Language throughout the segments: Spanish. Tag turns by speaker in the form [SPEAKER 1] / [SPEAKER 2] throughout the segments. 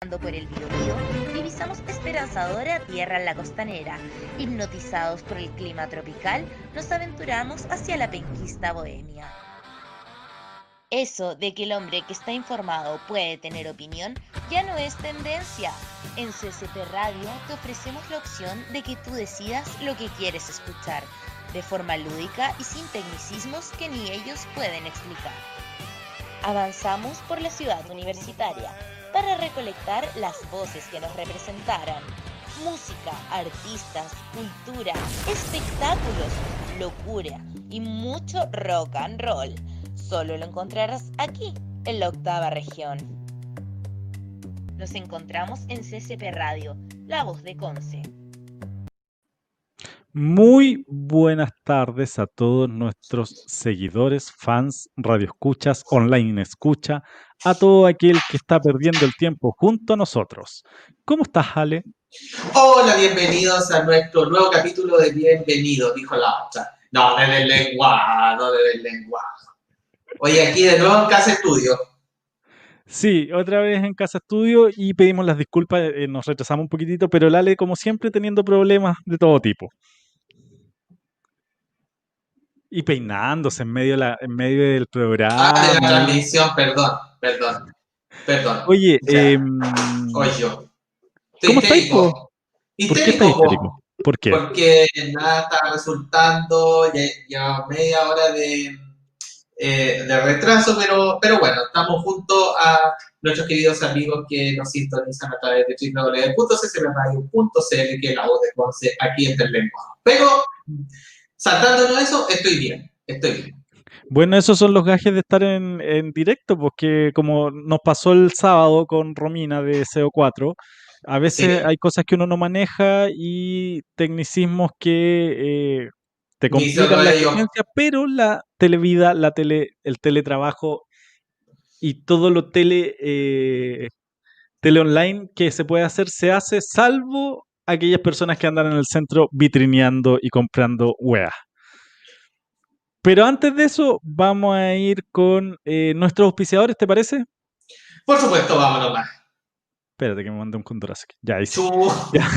[SPEAKER 1] por el Biobío, divisamos esperanzadora tierra en la costanera. Hipnotizados por el clima tropical, nos aventuramos hacia la penquista bohemia. Eso de que el hombre que está informado puede tener opinión ya no es tendencia. En CCP Radio te ofrecemos la opción de que tú decidas lo que quieres escuchar, de forma lúdica y sin tecnicismos que ni ellos pueden explicar. Avanzamos por la ciudad universitaria para recolectar las voces que nos representaran. Música, artistas, cultura, espectáculos, locura y mucho rock and roll. Solo lo encontrarás aquí, en la octava región. Nos encontramos en CCP Radio, la voz de Conce.
[SPEAKER 2] Muy buenas tardes a todos nuestros seguidores, fans, radioescuchas, online escucha, a todo aquel que está perdiendo el tiempo junto a nosotros. ¿Cómo estás, Ale?
[SPEAKER 3] Hola, bienvenidos a nuestro nuevo capítulo de Bienvenido, dijo la otra. No, desde el lenguaje, no desde el lenguaje. Oye, aquí de nuevo en Casa Estudio.
[SPEAKER 2] Sí, otra vez en Casa Estudio y pedimos las disculpas, eh, nos retrasamos un poquitito, pero el Ale, como siempre, teniendo problemas de todo tipo. Y peinándose en medio, la, en medio del programa.
[SPEAKER 3] Ah, de la transmisión, perdón, perdón, perdón.
[SPEAKER 2] Oye, eh,
[SPEAKER 3] Oye, yo.
[SPEAKER 2] ¿Cómo estáis, po? ¿por qué estás
[SPEAKER 3] Histérico, po,
[SPEAKER 2] histérico? ¿Por qué?
[SPEAKER 3] Porque nada está resultando, ya, ya media hora de, eh, de retraso, pero, pero bueno, estamos junto a nuestros queridos amigos que nos sintonizan a través de www.ccradio.cl, que es la voz de Conce aquí en el lenguaje. Pero, saltándonos eso, estoy bien, estoy bien.
[SPEAKER 2] Bueno, esos son los gajes de estar en, en directo, porque como nos pasó el sábado con Romina de CO4, a veces
[SPEAKER 3] Sí.
[SPEAKER 2] hay cosas que uno no maneja y tecnicismos que eh, te complican la experiencia, pero la televida, la tele, el teletrabajo y todo lo tele, eh, tele online que se puede hacer, se hace, salvo aquellas personas que andan en el centro vitrineando y comprando weas. Pero antes de eso, vamos a ir con eh, nuestros auspiciadores, ¿te parece?
[SPEAKER 3] Por supuesto, vámonos más.
[SPEAKER 2] Espérate que me mandé un condorazo. Ya.
[SPEAKER 3] Chu.
[SPEAKER 2] Ya.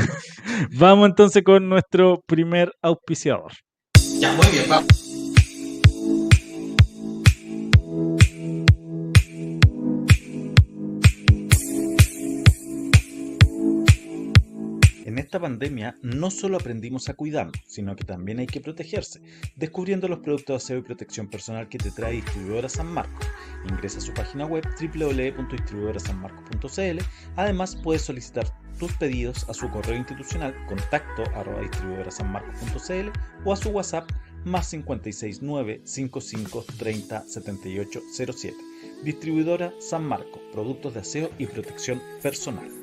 [SPEAKER 2] Vamos entonces con nuestro primer auspiciador.
[SPEAKER 3] Ya, muy bien, vamos.
[SPEAKER 4] Esta pandemia no solo aprendimos a cuidarnos, sino que también hay que protegerse, descubriendo los productos de aseo y protección personal que te trae Distribuidora San Marcos. Ingresa a su página web www.distribuidorasanmarcos.cl. Además, puedes solicitar tus pedidos a su correo institucional contacto arroba distribuidorasanmarcos.cl o a su WhatsApp más 569 55 30 78 07. Distribuidora San Marcos, productos de aseo y protección personal.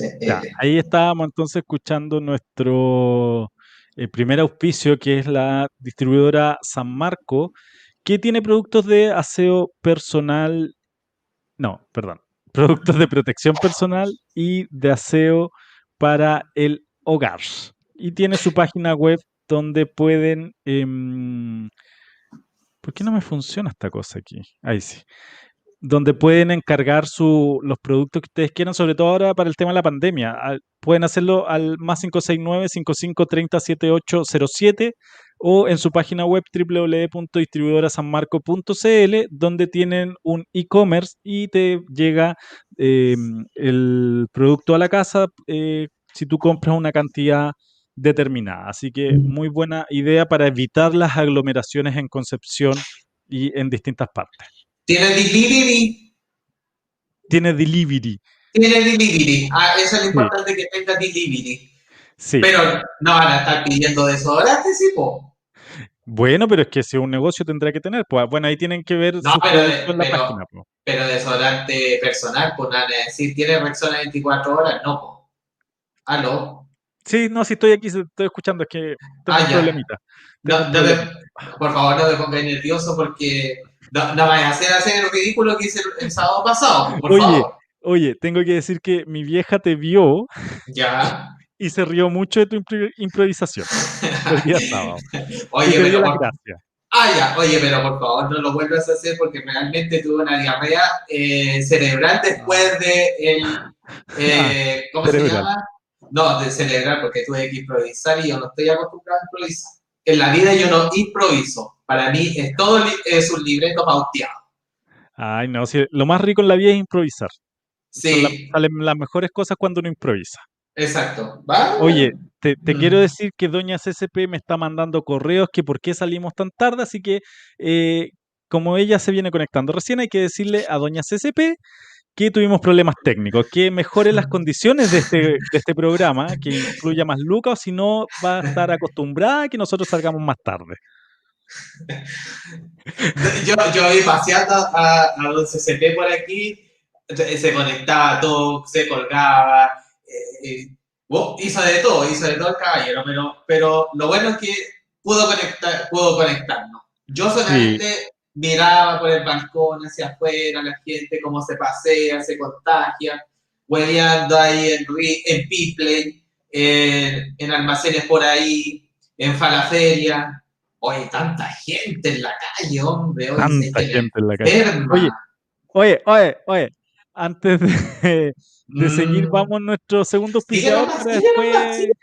[SPEAKER 3] Eh,
[SPEAKER 2] ahí estábamos entonces escuchando nuestro eh, primer auspicio, que es la distribuidora San Marco, que tiene productos de aseo personal, no, perdón, productos de protección personal y de aseo para el hogar. Y tiene su página web donde pueden... em, ¿por qué no me funciona esta cosa aquí? Ahí sí donde pueden encargar su, los productos que ustedes quieran, sobre todo ahora para el tema de la pandemia. Al- pueden hacerlo al más 569-5530-7807 o en su página web www.distribuidorasanmarco.cl, donde tienen un e-commerce y te llega eh, el producto a la casa eh, si tú compras una cantidad determinada. Así que muy buena idea para evitar las aglomeraciones en Concepción y en distintas partes.
[SPEAKER 3] Tiene delivery.
[SPEAKER 2] Tiene delivery.
[SPEAKER 3] Tiene delivery. Ah, eso es lo importante que tenga delivery.
[SPEAKER 2] Sí.
[SPEAKER 3] Pero no van a estar pidiendo desodorante, sí, po.
[SPEAKER 2] Bueno, pero es que si un negocio tendrá que tener. Pues bueno, ahí tienen que ver
[SPEAKER 3] No, pero- pero-
[SPEAKER 2] página. po.
[SPEAKER 3] Pero desodorante personal, pues nada, decir, tiene Rexona 24 horas, no, po. ¿Aló?
[SPEAKER 2] Sí, no, si estoy aquí, estoy escuchando, es que tengo
[SPEAKER 3] Ah,
[SPEAKER 2] un
[SPEAKER 3] ya.
[SPEAKER 2] problemita.
[SPEAKER 3] No, por favor, no me pongas nervioso porque no, no vayas a hacer, hacer el ridículo que hice el, el sábado pasado, por
[SPEAKER 2] Oye.
[SPEAKER 3] favor.
[SPEAKER 2] Oye, tengo que decir que mi vieja te vio
[SPEAKER 3] Ya.
[SPEAKER 2] y se rió mucho de tu impro- improvisación. el día sábado.
[SPEAKER 3] Oye, pero por,
[SPEAKER 2] gracias.
[SPEAKER 3] ah, ya, oye, pero por favor no lo vuelvas a hacer porque realmente tuve una diarrea eh, cerebral después de el, eh, ¿cómo se llama? No, de celebrar porque tuve que improvisar y yo no estoy acostumbrado a improvisar. En la vida yo no improviso. Para mí es todo es un libreto pauteado.
[SPEAKER 2] Ay, no, sí, lo más rico en la vida es improvisar.
[SPEAKER 3] Sí,
[SPEAKER 2] salen las mejores cosas cuando uno improvisa.
[SPEAKER 3] exacto. ¿Va?
[SPEAKER 2] Oye, te, te
[SPEAKER 3] Mm.
[SPEAKER 2] quiero decir que Doña CCP me está mandando correos que por qué salimos tan tarde, así que eh, como ella se viene conectando recién, hay que decirle a Doña CCP que tuvimos problemas técnicos, que mejore las condiciones de este, de este programa, que incluya más lucas, o si no va a estar acostumbrada a que nosotros salgamos más tarde.
[SPEAKER 3] Yo, yo vi paseando a, a don CCP por aquí, se conectaba todo, se colgaba, eh, eh, oh, hizo de todo, hizo de todo el caballero, pero, pero lo bueno es que pudo, conectar, pudo conectarnos. Yo solamente miraba por el balcón hacia afuera, la gente cómo se pasea, se contagia, hueleando ahí en, en People, en, en almacenes por ahí, en Falaferia. Oye, tanta gente en la calle, hombre. Oye,
[SPEAKER 2] Tanta gente en la calle. Oye, Oye, oye, oye, antes de, de seguir,
[SPEAKER 3] Mm.
[SPEAKER 2] vamos a nuestro segundo auspiciador para después,
[SPEAKER 3] síguenos.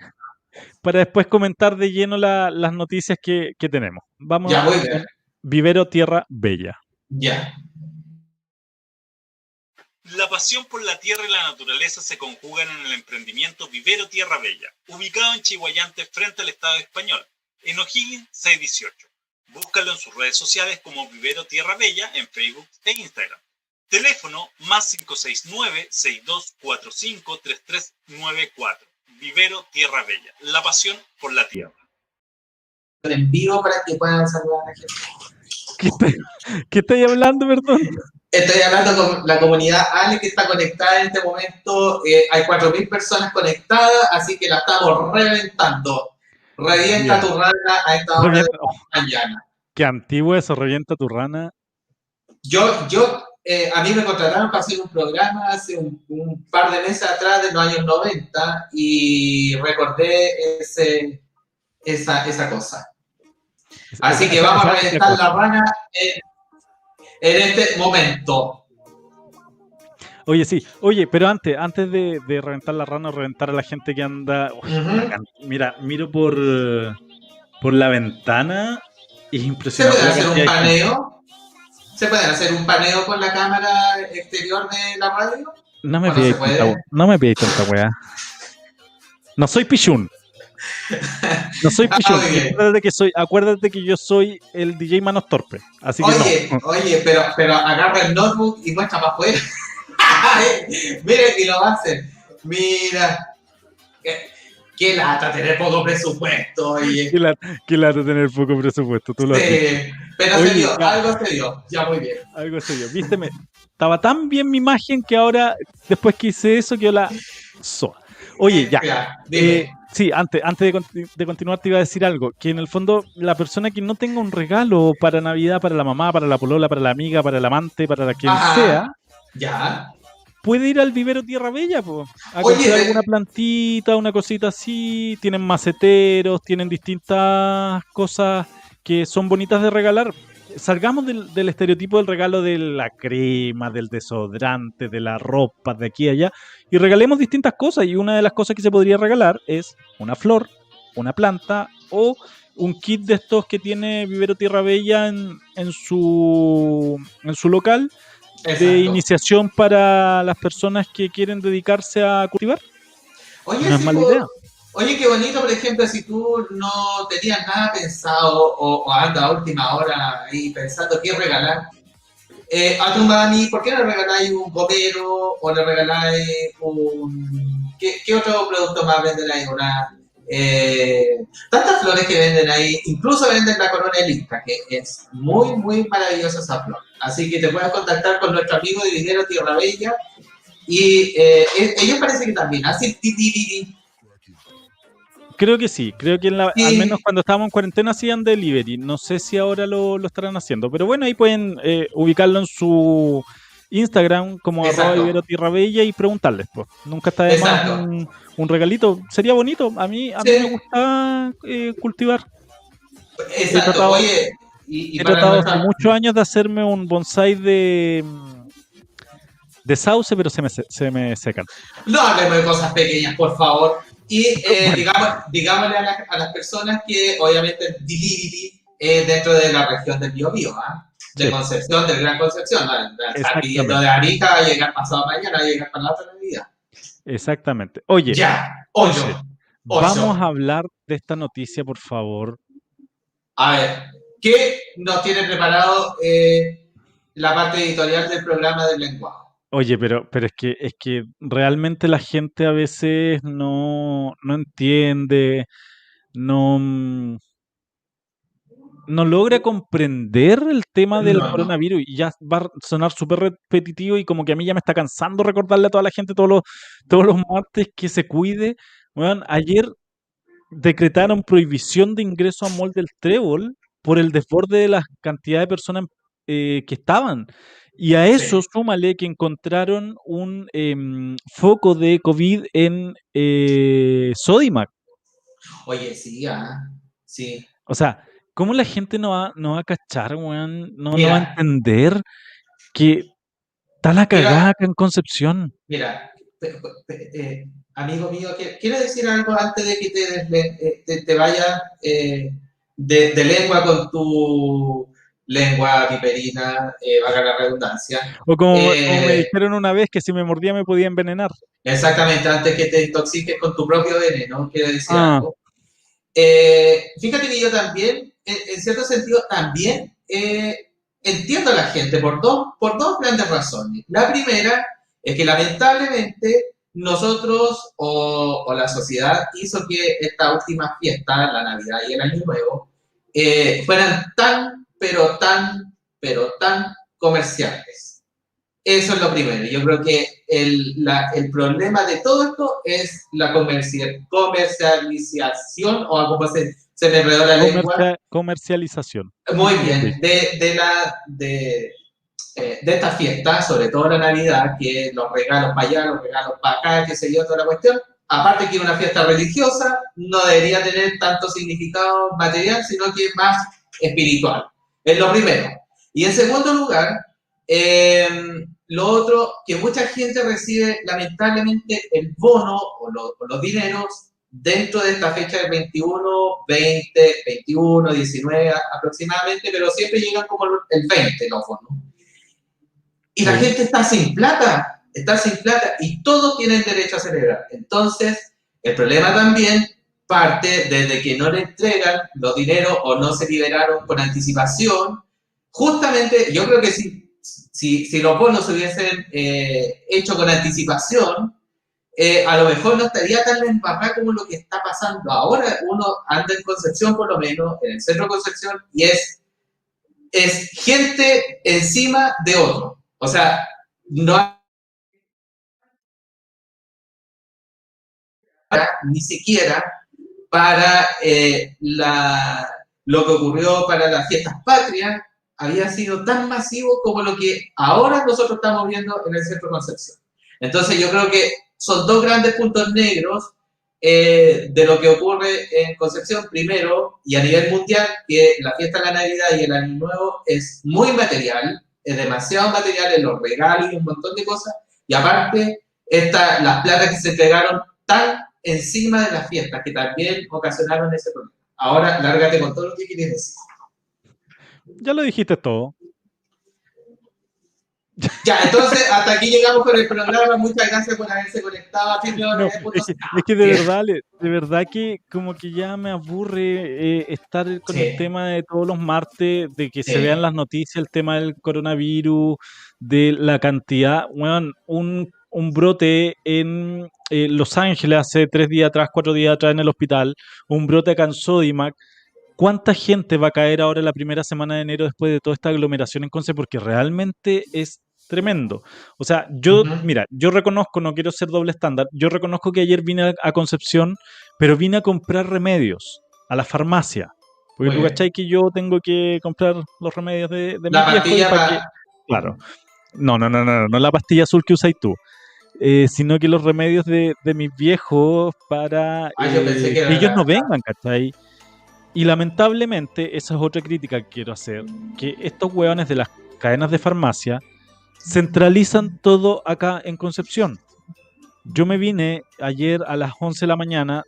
[SPEAKER 2] para después comentar de lleno la- las noticias que, que tenemos. Vamos
[SPEAKER 3] Ya, bien.
[SPEAKER 2] Vivero Tierra Bella.
[SPEAKER 3] Ya.
[SPEAKER 4] La pasión por la tierra y la naturaleza se conjugan en el emprendimiento Vivero Tierra Bella, ubicado en Chihuayante frente al Estado español, en O'Higgins 618. Búscalo en sus redes sociales como Vivero Tierra Bella en Facebook e Instagram. Teléfono más 569-6245-3394. Vivero Tierra Bella, la pasión por la tierra.
[SPEAKER 3] En vivo para que puedan saludar a la gente.
[SPEAKER 2] ¿Qué, está- qué estáis hablando, perdón?
[SPEAKER 3] Estoy hablando con la comunidad Ale que está conectada en este momento. Eh, hay 4.000 personas conectadas, así que la estamos reventando. Revienta tu rana a esta hora de
[SPEAKER 2] Revienta-
[SPEAKER 3] la mañana.
[SPEAKER 2] qué antiguo eso, revienta tu rana.
[SPEAKER 3] Yo, yo eh, a mí me contrataron para hacer un programa hace un, un par de meses atrás, de los años 90, y recordé ese, esa, esa cosa. Así que vamos a reventar la rana en, en este momento.
[SPEAKER 2] Oye, sí. Oye, pero antes, antes de, de reventar la rana o reventar a la gente que anda. Uy. Mira, miro por, por la ventana y es
[SPEAKER 3] ¿Se
[SPEAKER 2] impresionante.
[SPEAKER 3] puede
[SPEAKER 2] la
[SPEAKER 3] hacer un paneo? ¿Se puede hacer un paneo con la cámara exterior de la radio?
[SPEAKER 2] No me pidáis
[SPEAKER 3] se puede.
[SPEAKER 2] tanta, no me tanta weá. No soy pichún. No soy
[SPEAKER 3] Ah, bien.
[SPEAKER 2] acuérdate, que soy, acuérdate que yo soy el DJ Manos Torpe. Así que
[SPEAKER 3] Oye,
[SPEAKER 2] no.
[SPEAKER 3] oye, pero, pero agarra el notebook y muestra para Miren, y lo hacer. Mira. Qué, qué lata tener poco presupuesto, oye.
[SPEAKER 2] Qué lata, qué lata tener poco presupuesto. Tú lo.
[SPEAKER 3] Sí, pero
[SPEAKER 2] Oye,
[SPEAKER 3] se dio,
[SPEAKER 2] ya.
[SPEAKER 3] algo se dio. Ya muy bien.
[SPEAKER 2] Algo serio. Viste, me- estaba tan bien mi imagen que ahora, después que hice eso, quedó la soa. Oye, ya. Eh, sí, antes, antes de, conti- de continuar te iba a decir algo, que en el fondo la persona que no tenga un regalo para Navidad, para la mamá, para la polola, para la amiga, para el amante, para la quien
[SPEAKER 3] Ajá.
[SPEAKER 2] sea,
[SPEAKER 3] ya.
[SPEAKER 2] Puede ir al vivero Tierra Bella, po, a
[SPEAKER 3] Oye,
[SPEAKER 2] comprar
[SPEAKER 3] de-
[SPEAKER 2] alguna plantita, una cosita así, tienen maceteros, tienen distintas cosas que son bonitas de regalar. Salgamos del, del estereotipo del regalo de la crema, del desodorante, de la ropa, de aquí a allá, y regalemos distintas cosas. Y una de las cosas que se podría regalar es una flor, una planta o un kit de estos que tiene Vivero Tierra Bella en, en su, en su local de
[SPEAKER 3] Exacto.
[SPEAKER 2] iniciación para las personas que quieren dedicarse a cultivar.
[SPEAKER 3] Oye,
[SPEAKER 2] No es mala
[SPEAKER 3] po-
[SPEAKER 2] idea.
[SPEAKER 3] Oye, qué bonito, por ejemplo, si tú no tenías nada pensado o, o andas a última hora ahí pensando qué regalar, eh, a tu mami, ¿por qué no le regaláis un gomero o le regaláis un... ¿Qué, qué otro producto más venden ahí? Una, eh, tantas flores que venden ahí, incluso venden la corona elíptica, que es muy, muy maravillosa esa flor. Así que te puedes contactar con nuestro amigo de Vivero Tierra Bella y eh, ellos parece que también hacen titiriri.
[SPEAKER 2] Creo que sí, creo que en la-
[SPEAKER 3] Sí.
[SPEAKER 2] al menos cuando estábamos en cuarentena hacían delivery. No sé si ahora lo, lo estarán haciendo, pero bueno, ahí pueden eh, ubicarlo en su Instagram como arroba. Ibero Tierra Bella y preguntarles, pues. Nunca está de más un, un regalito. Sería bonito. A mí, a mí me gusta eh, cultivar.
[SPEAKER 3] Exacto, oye, y, y
[SPEAKER 2] He tratado hace muchos años de hacerme un bonsai de de sauce, pero se me, se, me secan.
[SPEAKER 3] No hablemos de cosas pequeñas, por favor. Y eh, digamos, digámosle a, las- a las personas que obviamente el delivery es dentro de la región del Biobío, ¿ah? de
[SPEAKER 2] Sí.
[SPEAKER 3] Concepción, del Gran Concepción. ¿no? Estar pidiendo de Arica, va a llegar pasado mañana, va a llegar para la otra Navidad.
[SPEAKER 2] Exactamente. Oye,
[SPEAKER 3] Ya, ocho. Ocho.
[SPEAKER 2] vamos a hablar de esta noticia, por favor.
[SPEAKER 3] A ver, ¿qué nos tiene preparado eh, la parte editorial del programa del lenguaje?
[SPEAKER 2] Oye, pero, pero es que es que realmente la gente a veces no, no entiende, no, mm, no logra comprender el tema del
[SPEAKER 3] No.
[SPEAKER 2] coronavirus y ya va a sonar súper repetitivo y como que a mí ya me está cansando recordarle a toda la gente todos los, todos los martes que se cuide. Weón, ayer decretaron prohibición de ingreso a Mall del Trébol por el desborde de la cantidad de personas eh, que estaban. Y a eso
[SPEAKER 3] Sí.
[SPEAKER 2] súmale que encontraron un em, foco de COVID en eh, Sodimac.
[SPEAKER 3] Oye, sí, ah, sí.
[SPEAKER 2] O sea, ¿cómo la gente no va, no va a cachar, weón? No, no va a entender que está la
[SPEAKER 3] Mira.
[SPEAKER 2] cagada acá en Concepción.
[SPEAKER 3] Mira, pe- pe- eh, amigo mío, ¿quie- ¿quieres decir algo antes de que te, eh, te, te vayas eh, de, de lengua con tu lengua viperina, eh, valga la redundancia?
[SPEAKER 2] O como, como me
[SPEAKER 3] Eh.
[SPEAKER 2] dijeron una vez que si me mordía me podía envenenar.
[SPEAKER 3] Exactamente, antes que te intoxiques con tu propio veneno, quiero decir
[SPEAKER 2] Ah.
[SPEAKER 3] algo. Eh, fíjate que yo también, en, en cierto sentido, también eh, entiendo a la gente por dos, por dos grandes razones. La primera es que lamentablemente nosotros o, o la sociedad hizo que esta última fiesta, la Navidad y el Año Nuevo, eh, fueran tan, pero tan, pero tan comerciales. Eso es lo primero. Yo creo que el, la- el problema de todo esto es la comerci- comercialización, o como se, se me enredó la lengua.
[SPEAKER 2] Comercia- comercialización.
[SPEAKER 3] Muy bien, de, de la, de, eh, de esta fiesta, sobre todo la Navidad, que los regalos para allá, los regalos para acá, qué sé yo, toda la cuestión. Aparte que es una fiesta religiosa, no debería tener tanto significado material, sino que más espiritual. Es lo primero. Y en segundo lugar, eh, lo otro, que mucha gente recibe lamentablemente el bono o, lo- o los dineros dentro de esta fecha del 21, 20, 21, 19 a- aproximadamente, pero siempre llegan como el 20 los bonos. Y la
[SPEAKER 2] Sí.
[SPEAKER 3] gente está sin plata, está sin plata y todos tienen derecho a celebrar. Entonces, el problema también parte desde que no le entregan los dineros o no se liberaron con anticipación. Justamente, yo creo que si, si, si los bonos se hubiesen eh, hecho con anticipación, eh, a lo mejor no estaría tan embarrada como lo que está pasando ahora. Uno anda en Concepción, por lo menos, en el centro de Concepción, y es, es gente encima de otro. O sea, no ni siquiera para eh, la, lo que ocurrió para las fiestas patrias había sido tan masivo como lo que ahora nosotros estamos viendo en el centro Concepción. Entonces yo creo que son dos grandes puntos negros eh, de lo que ocurre en Concepción, primero, y a nivel mundial, que la fiesta de la Navidad y el Año Nuevo es muy material, es demasiado material en los regalos y un montón de cosas, y aparte, esta, las platas que se entregaron tan encima de las fiestas, que también ocasionaron ese problema. Ahora, lárgate con todo lo que quieres decir.
[SPEAKER 2] Ya lo dijiste todo.
[SPEAKER 3] Ya, entonces, hasta aquí llegamos con el programa. Muchas gracias por haberse conectado
[SPEAKER 2] No, es, que, es que de verdad, de verdad que como que ya me aburre eh, estar con
[SPEAKER 3] Sí.
[SPEAKER 2] el tema de todos los martes, de que se vean las noticias, el tema del coronavirus, de la cantidad, weón, un, un brote en eh, Los Ángeles hace tres días atrás, cuatro días atrás en el hospital, un brote acá en Sodimac. ¿Cuánta gente va a caer ahora la primera semana de enero después de toda esta aglomeración en Conce? Porque realmente es tremendo. O sea, yo, mira, yo reconozco, no quiero ser doble estándar, yo reconozco que ayer vine a, Concepción, pero vine a comprar remedios a la farmacia. Porque
[SPEAKER 3] Muy
[SPEAKER 2] tú cachai que yo tengo que comprar los remedios de, de mi viejo
[SPEAKER 3] para...
[SPEAKER 2] que- Claro. No, no, no, no, no la pastilla azul que usáis tú. Eh, sino que los remedios de, de mis viejos para
[SPEAKER 3] Ah,
[SPEAKER 2] eh,
[SPEAKER 3] que
[SPEAKER 2] ellos no vengan, ¿cachai? Y lamentablemente, esa es otra crítica que quiero hacer, que estos hueones de las cadenas de farmacia centralizan todo acá en Concepción. Yo me vine ayer a las 11 de la mañana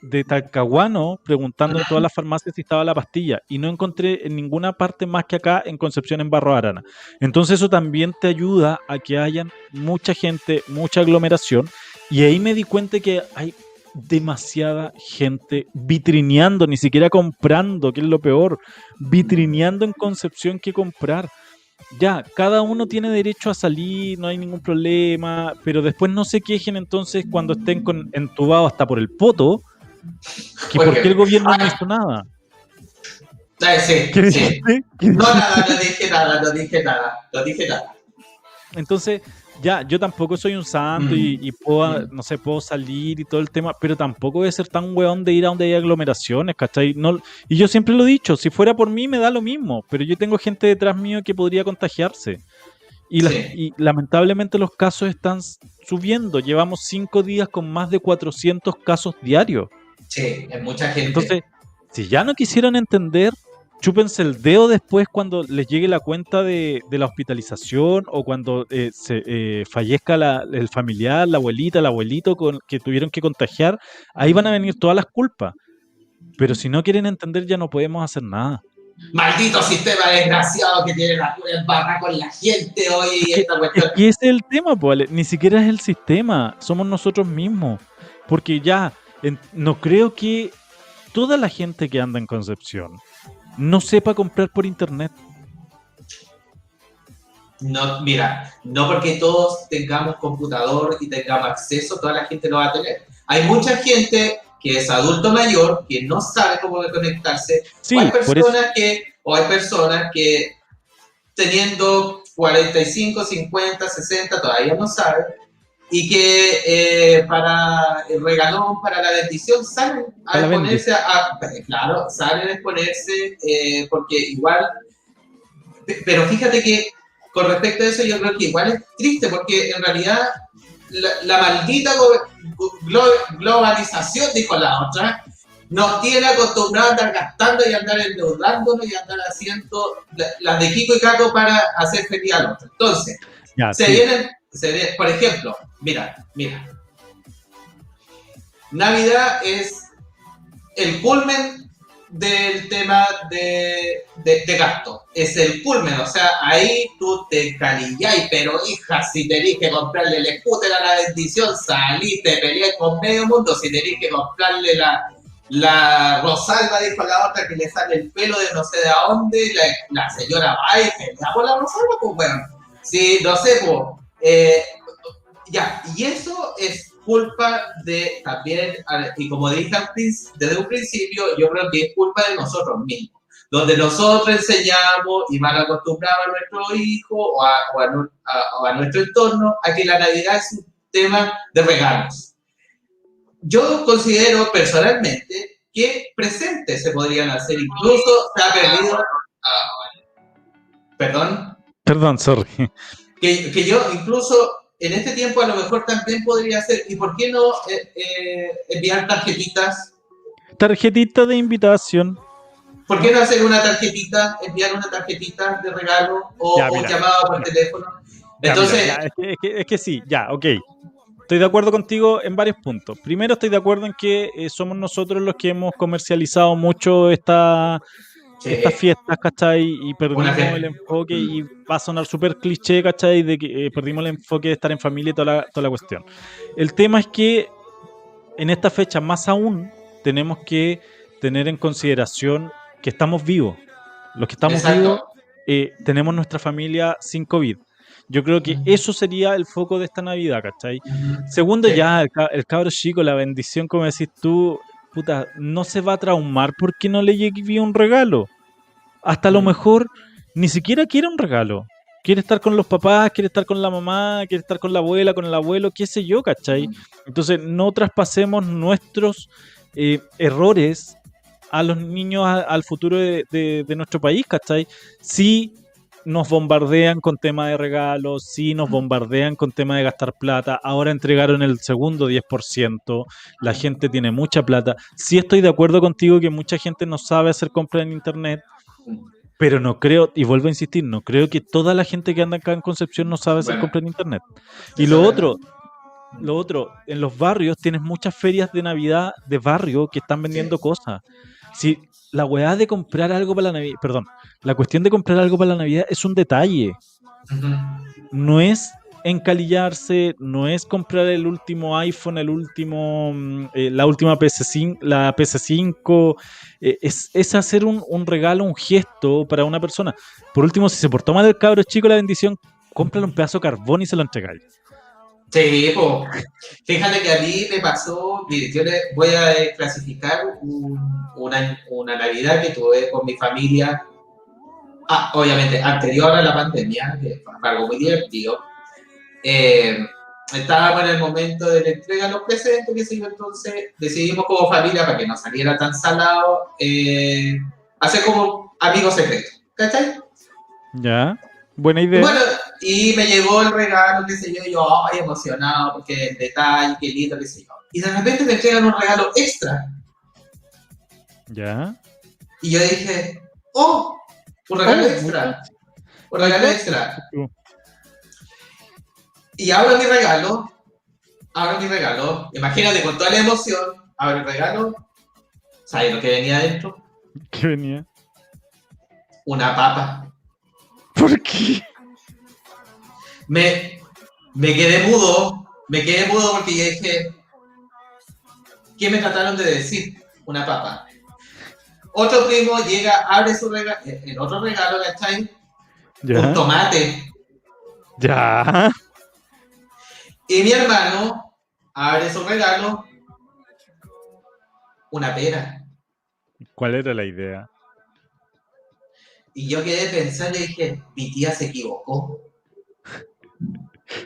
[SPEAKER 2] de Talcahuano preguntando en todas las farmacias si estaba la pastilla y no encontré en ninguna parte más que acá en Concepción en Barro Arana. Entonces eso también te ayuda a que hayan mucha gente, mucha aglomeración y ahí me di cuenta que hay demasiada gente vitrineando, ni siquiera comprando, que es lo peor, vitrineando en Concepción que comprar. Ya, cada uno tiene derecho a salir, no hay ningún problema, pero después no se quejen entonces cuando estén con, entubados hasta por el poto, que
[SPEAKER 3] Oye,
[SPEAKER 2] por qué el gobierno no
[SPEAKER 3] ah,
[SPEAKER 2] hizo nada.
[SPEAKER 3] Eh, sí,
[SPEAKER 2] ¿Qué
[SPEAKER 3] sí.
[SPEAKER 2] dijiste? ¿Qué
[SPEAKER 3] No, nada, no dije nada, no dije nada, no dije nada.
[SPEAKER 2] Entonces, ya, yo tampoco soy un santo y, y puedo,
[SPEAKER 3] Mm.
[SPEAKER 2] no sé, puedo salir y todo el tema, pero tampoco voy a ser tan weón de ir a donde hay aglomeraciones, ¿cachai? No, y yo siempre lo he dicho, si fuera por mí me da lo mismo, pero yo tengo gente detrás mío que podría contagiarse. Y,
[SPEAKER 3] Sí.
[SPEAKER 2] y lamentablemente los casos están subiendo. Llevamos cinco días con más de 400 casos diarios.
[SPEAKER 3] Sí, es mucha gente.
[SPEAKER 2] Entonces, si ya no quisieron entender, chúpense el dedo después cuando les llegue la cuenta de, de la hospitalización o cuando eh, se eh, fallezca la- el familiar, la abuelita, el abuelito con, que tuvieron que contagiar, ahí van a venir todas las culpas. Pero si no quieren entender, ya no podemos hacer nada.
[SPEAKER 3] Maldito sistema desgraciado que tiene la barra con la gente hoy y esta cuestión.
[SPEAKER 2] Es que ese es el tema, Ale. ni siquiera es el sistema, somos nosotros mismos. Porque ya, en- no creo que toda la gente que anda en Concepción no sepa comprar por internet.
[SPEAKER 3] No, mira, no porque todos tengamos computador y tengamos acceso, toda la gente lo va a tener. Hay mucha gente que es adulto mayor que no sabe cómo conectarse.
[SPEAKER 2] Sí,
[SPEAKER 3] o hay personas que, o hay personas que teniendo 45, 50, 60 todavía no saben y que eh, para el regalón, para la bendición, salen a
[SPEAKER 2] la
[SPEAKER 3] exponerse, a, claro, salen a exponerse eh, porque igual, pe- pero fíjate que con respecto a eso yo creo que igual es triste porque en realidad la, la maldita glo- globalización, dijo la otra, nos tiene acostumbrados a andar gastando y andar endeudándonos y andar haciendo la- las de Kiko y Caco para hacer feliz al otro. Entonces,
[SPEAKER 2] Ya,
[SPEAKER 3] se
[SPEAKER 2] sí.
[SPEAKER 3] vienen, se ve- por ejemplo, mira, mira. Navidad es el culmen del tema de, de, gasto. Es el culmen, o sea, ahí tú te calilláis, pero hija, si tenés que comprarle el scooter a la bendición, salí, te peleé con medio mundo, si tenés que comprarle la, la Rosalba, dijo la otra, que le sale el pelo de no sé de a dónde, la, la señora va y pelea por la Rosalba, pues bueno. Sí, no sé, pues. eh, ya, y eso es culpa de también, y como dije desde un principio, yo creo que es culpa de nosotros mismos, donde nosotros enseñamos y mal acostumbramos a nuestros hijos o a, o a nu- a- o a nuestro entorno a que la Navidad es un tema de regalos. Yo considero personalmente que presentes se podrían hacer, incluso se ha perdido, perdón,
[SPEAKER 2] Perdón, sorry.
[SPEAKER 3] que, que yo incluso en este tiempo a lo mejor también podría hacer, ¿y por qué no eh, eh, enviar tarjetitas?
[SPEAKER 2] Tarjetita de invitación.
[SPEAKER 3] ¿Por qué no hacer una tarjetita, enviar una tarjetita de regalo o,
[SPEAKER 2] Ya,
[SPEAKER 3] o llamado por teléfono?
[SPEAKER 2] Ya,
[SPEAKER 3] Entonces,
[SPEAKER 2] mira, ya, es, que, es que- es que sí, ya, ok. Estoy de acuerdo contigo en varios puntos. Primero, estoy de acuerdo en que eh, somos nosotros los que hemos comercializado mucho esta,
[SPEAKER 3] sí,
[SPEAKER 2] estas fiestas, ¿cachai? Y perdimos el enfoque y va a sonar súper cliché, ¿cachai? De que eh, perdimos el enfoque de estar en familia y toda la, toda la cuestión. El tema es que en esta fecha, más aún, tenemos que tener en consideración que estamos vivos. Los que estamos
[SPEAKER 3] Exacto.
[SPEAKER 2] vivos eh, tenemos nuestra familia sin COVID. Yo creo que eso sería el foco de esta Navidad, ¿cachai? Segundo,
[SPEAKER 3] Sí.
[SPEAKER 2] ya, el, el cabro chico, la bendición, como decís tú, puta, no se va a traumar porque no le llegue un regalo. Hasta a lo
[SPEAKER 3] Mm.
[SPEAKER 2] mejor ni siquiera quiere un regalo. Quiere estar con los papás, quiere estar con la mamá, quiere estar con la abuela, con el abuelo, qué sé yo, ¿cachai? Entonces, no traspasemos nuestros eh, errores a los niños, a- al futuro de, de- de nuestro país, ¿cachai? Sí, nos bombardean con tema de regalos, sí nos bombardean con tema de gastar plata, ahora entregaron el segundo 10%, la gente tiene mucha plata. Sí estoy de acuerdo contigo que mucha gente no sabe hacer compras en internet, pero no creo, y vuelvo a insistir, no creo que toda la gente que anda acá en Concepción no sabe hacer
[SPEAKER 3] Bueno.
[SPEAKER 2] compras en internet. Y lo otro, lo otro, en los barrios tienes muchas ferias de Navidad de barrio que están vendiendo cosas. Si la weá de comprar algo para la Navidad, perdón, la cuestión de comprar algo para la Navidad es un detalle. No es encalillarse, no es comprar el último iPhone, el último, mm, eh, la última PC5, la PC5, eh, es, es hacer un, un regalo, un gesto para una persona. Por último, si se portó mal el cabro chico la bendición, cómprale un pedazo de carbón y se lo entregáis.
[SPEAKER 3] Sí, po. Fíjate que a mí me pasó, mire, yo le voy a eh, clasificar un- una, una Navidad que tuve con mi familia, ah, obviamente anterior a la pandemia, que fue algo muy divertido. Eh, estábamos en el momento de la entrega de los presentes, sé yo, entonces decidimos como familia, para que no saliera tan salado, eh, hacer como amigos secretos, ¿cachai?
[SPEAKER 2] ¿Ya? Buena idea.
[SPEAKER 3] Bueno, y me llegó el regalo, qué sé yo, y yo, ay, emocionado, porque el detalle, qué lindo, qué sé yo. Y de repente me entregan un regalo extra.
[SPEAKER 2] ¿Ya?
[SPEAKER 3] Y yo dije, oh, un regalo
[SPEAKER 2] Oh,
[SPEAKER 3] extra. Un regalo extra. Y abro mi regalo, abro mi regalo, imagínate con toda la emoción, abro el regalo, ¿sabes lo que venía adentro?
[SPEAKER 2] ¿Qué venía?
[SPEAKER 3] Una papa.
[SPEAKER 2] ¿Por qué?
[SPEAKER 3] Me, me quedé mudo, me quedé mudo porque yo dije, ¿qué me trataron de decir? Una papa. Otro primo llega, abre su regalo, el otro regalo, ¿cachai? Un
[SPEAKER 2] ¿Ya?
[SPEAKER 3] tomate.
[SPEAKER 2] ¿Ya?
[SPEAKER 3] Y mi hermano abre su regalo, una pera.
[SPEAKER 2] ¿Cuál era la idea?
[SPEAKER 3] Y yo quedé pensando y dije, mi tía se equivocó.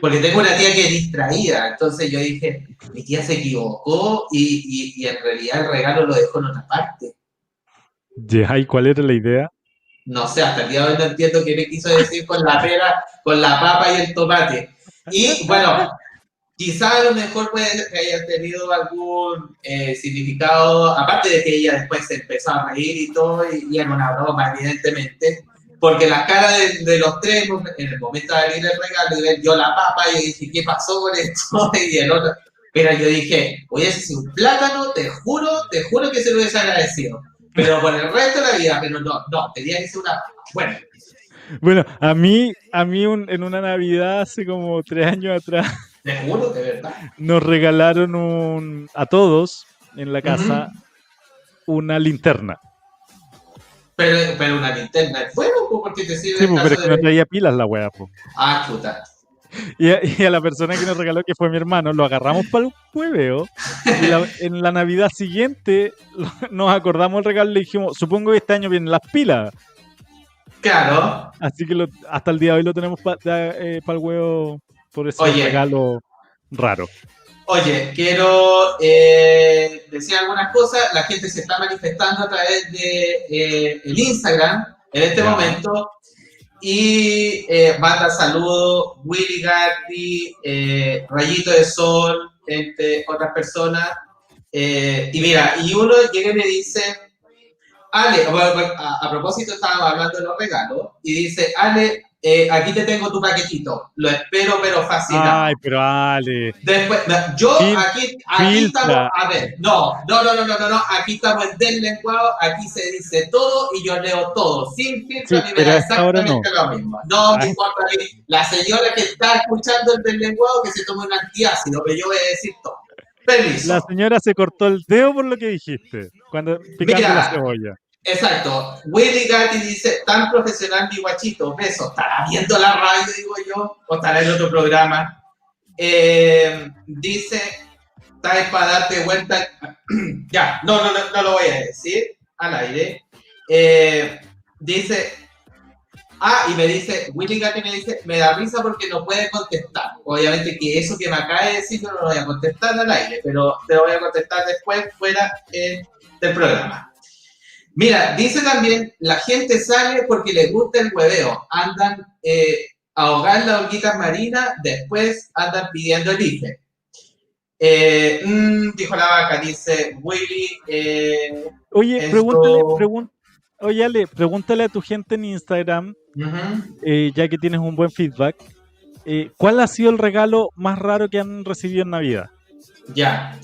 [SPEAKER 3] Porque tengo una tía que es distraída, entonces yo dije, mi tía se equivocó y, y- y en realidad el regalo lo dejó en otra parte.
[SPEAKER 2] ¿Ya? ¿Y cuál era la idea?
[SPEAKER 3] No sé, hasta el día de hoy no entiendo qué me quiso decir con la pera, con la papa y el tomate. Y bueno, quizá a lo mejor puede ser que haya tenido algún eh, significado, aparte de que ella después se empezó a reír y todo, y, y era una broma, evidentemente, porque la cara de, de los tres en el momento de abrir el regalo y ver yo la papa, y dije, ¿qué pasó con esto? Y el otro, pero yo dije, hubiese sido un plátano, te juro, te juro que se lo hubiese agradecido. Pero por el resto de la vida, pero no, no, tenía que ser una papa. Bueno,
[SPEAKER 2] Bueno, a mí, a mí un- en una Navidad hace como tres años atrás
[SPEAKER 3] te juro, de verdad.
[SPEAKER 2] nos regalaron un, a todos en la casa una linterna.
[SPEAKER 3] Pero, pero una linterna es bueno, pues, porque te sirve
[SPEAKER 2] Sí, pues, pero es que no traía pilas la wea, po.
[SPEAKER 3] Ah, chuta.
[SPEAKER 2] Y a, y a la persona que nos regaló, que fue mi hermano, lo agarramos para el hueveo. Y la- en la Navidad siguiente lo- nos acordamos el regalo y le dijimos, supongo que este año vienen las pilas.
[SPEAKER 3] Claro.
[SPEAKER 2] Así que lo- hasta el día de hoy lo tenemos para el huevo por ese
[SPEAKER 3] Oye.
[SPEAKER 2] regalo raro.
[SPEAKER 3] Oye, quiero eh, decir algunas cosas. La gente se está manifestando a través de eh, el Instagram en este momento. Y eh, manda saludos Willy Gatti, Rayito de Sol, entre otras personas. Y mira, y uno llega y me dice, Ale, a, a propósito estábamos hablando de los regalos, y dice, Ale, eh, aquí te tengo tu paquetito, lo espero pero fascinado.
[SPEAKER 2] Ay, pero Ale.
[SPEAKER 3] Después, no, yo
[SPEAKER 2] Fil-
[SPEAKER 3] aquí, aquí estamos, a ver, no, no, no, no, no, no, no, aquí estamos en del lenguado, aquí se dice todo y yo leo todo, sin filtro,
[SPEAKER 2] Sí,
[SPEAKER 3] ni me da exactamente lo mismo. No me importa la señora que está escuchando el del lenguado que se tome un antiácido, pero yo voy a decir todo. Permiso.
[SPEAKER 2] La señora se cortó el dedo por lo que dijiste, cuando picando
[SPEAKER 3] Mira.
[SPEAKER 2] la cebolla.
[SPEAKER 3] Exacto. Willy Gatti dice, tan profesional mi guachito. Beso. ¿Estará viendo la radio, digo yo? ¿O estará en otro programa? Eh, dice, está para darte vuelta. ya, no, no, no, no lo voy a decir al aire. Eh, dice, ah, y me dice, Willy Gatti me dice, me da risa porque no puede contestar. Obviamente que eso que me acaba de decir no lo voy a contestar al aire, pero te lo voy a contestar después fuera eh, del programa. Mira, dice también, la gente sale porque le gusta el hueveo. Andan eh, a ahogar las olguitas marinas, después andan pidiendo el IFE. Eh, mm, dijo la vaca, dice Willy. Eh,
[SPEAKER 2] Oye,
[SPEAKER 3] esto-
[SPEAKER 2] pregúntale, Oye, Ale, pregúntale a tu gente en Instagram, eh, ya que tienes un buen feedback, eh, ¿cuál ha sido el regalo más raro que han recibido en Navidad?
[SPEAKER 3] ya.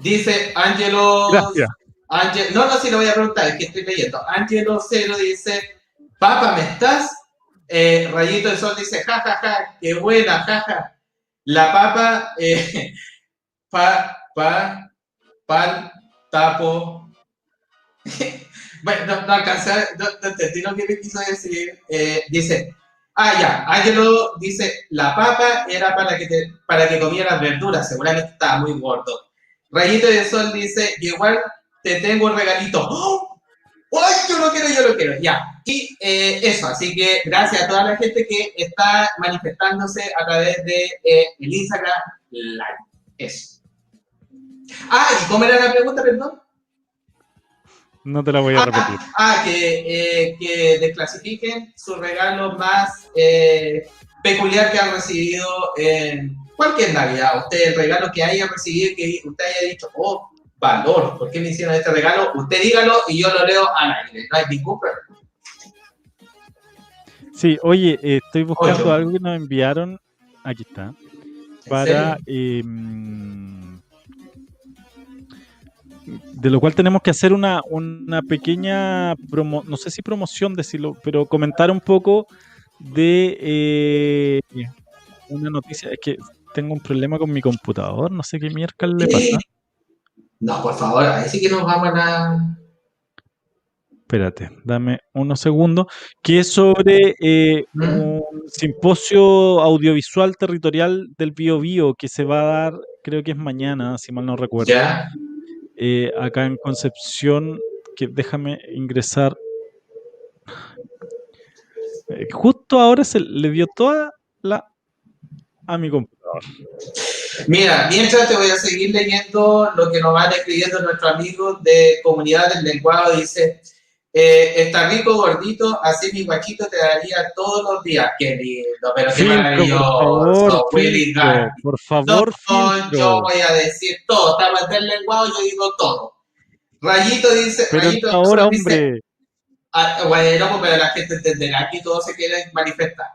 [SPEAKER 3] Dice Angelo. Ángel- no, no, sí lo voy a preguntar, es que estoy leyendo. Angelo Cero dice, Papa, ¿me estás? Eh, Rayito de Sol dice, ja, ja, ja, qué buena, ja, ja. La papa, eh, pa, pa, tapo. bueno, no, no no, no entendí lo que me quiso decir. Eh, dice, ah, ya, Angelo dice, la papa era para que, te, para que comieras verduras, seguramente estaba muy gordo. Rayito de Sol dice, igual te tengo un regalito. ¡Oh! ¡Ay, yo lo quiero, yo lo quiero! Ya. Y eh, eso, así que gracias a toda la gente que está manifestándose a través de eh, el Instagram Live. Eso. Ah, ¿y cómo era la pregunta, perdón?
[SPEAKER 2] No te la voy a repetir.
[SPEAKER 3] Ah, que, eh, que desclasifiquen su regalo más eh, peculiar que han recibido en cualquier Navidad. Usted, el regalo que haya recibido, que usted haya dicho, oh, valor, ¿por qué me hicieron este regalo? Usted dígalo y yo lo leo al aire. No hay ningún problema.
[SPEAKER 2] Sí, oye, eh, estoy buscando
[SPEAKER 3] Ocho.
[SPEAKER 2] algo que nos enviaron. Aquí está.
[SPEAKER 3] ¿En
[SPEAKER 2] Para. eh, mm, de lo cual tenemos que hacer una, una pequeña promo, no sé si promoción decirlo, pero comentar un poco de eh, una noticia. Es que tengo un problema con mi computador, no sé qué miércoles le pasa.
[SPEAKER 3] No, por favor, ahí sí que nos vamos a la...
[SPEAKER 2] Espérate, dame unos segundos. Que es sobre eh, un simposio audiovisual territorial del Bio Bio que se va a dar, creo que es mañana, si mal no recuerdo,
[SPEAKER 3] ¿Ya?
[SPEAKER 2] eh, acá en Concepción. Que déjame ingresar. Eh, justo ahora se le dio toda la a mi computador.
[SPEAKER 3] Mira, mientras te voy a seguir leyendo lo que nos van escribiendo nuestros amigos de Comunidad del Lenguado. Dice, eh, está rico, gordito, así mi guachito te daría todos los días. Qué lindo, pero qué maravilloso. Willy
[SPEAKER 2] por favor,
[SPEAKER 3] no, yo voy a decir todo. Estamos en el lenguado, yo digo todo. Rayito dice,
[SPEAKER 2] Pero
[SPEAKER 3] Rayito
[SPEAKER 2] ahora,
[SPEAKER 3] dice,
[SPEAKER 2] hombre.
[SPEAKER 3] Ah, bueno, pues, pero la gente entenderá que todo se quiere manifestar.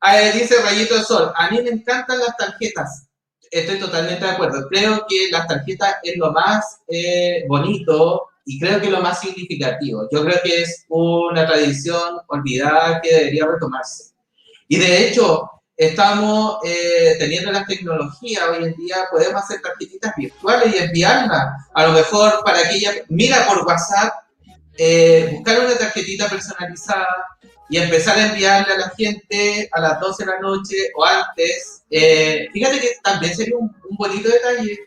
[SPEAKER 3] Ah, eh, dice Rayito de Sol, a mí me encantan las tarjetas. Estoy totalmente de acuerdo. Creo que las tarjetas es lo más eh, bonito y creo que lo más significativo. Yo creo que es una tradición olvidada que debería retomarse. Y de hecho, estamos eh, teniendo las tecnologías hoy en día, podemos hacer tarjetitas virtuales y enviarlas. A lo mejor para que ella, mira por WhatsApp, eh, buscar una tarjetita personalizada y empezar a enviarle a la gente a las 12 de la noche o antes. Eh, fíjate que también sería un, un bonito detalle.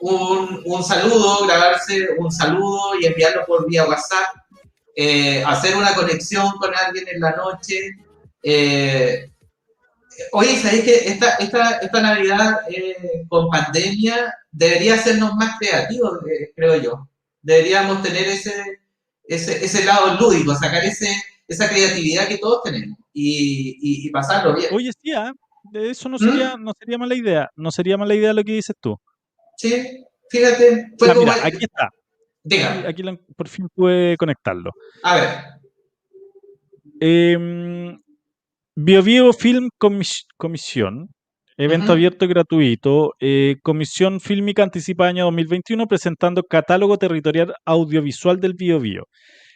[SPEAKER 3] Un, un saludo, grabarse un saludo y enviarlo por vía WhatsApp. eh, hacer una conexión con alguien en la noche. Eh, oye, ¿sabéis que esta, esta, esta Navidad eh, con pandemia debería hacernos más creativos, eh, creo yo? Deberíamos tener ese, ese, ese lado lúdico, sacar ese, esa creatividad que todos tenemos y, y, y pasarlo bien.
[SPEAKER 2] Oye, sí, de eso no
[SPEAKER 3] ¿Mm?
[SPEAKER 2] sería, no sería mala idea. No sería mala idea lo que dices tú.
[SPEAKER 3] Sí, fíjate, fue como...
[SPEAKER 2] mira, aquí está.
[SPEAKER 3] Diga,
[SPEAKER 2] Aquí por fin pude conectarlo.
[SPEAKER 3] a ver.
[SPEAKER 2] Eh, Bio Bio Film Comis- Comisión, evento abierto y gratuito, eh, Comisión Fílmica anticipada año 2021 presentando catálogo territorial audiovisual del Bio Bio.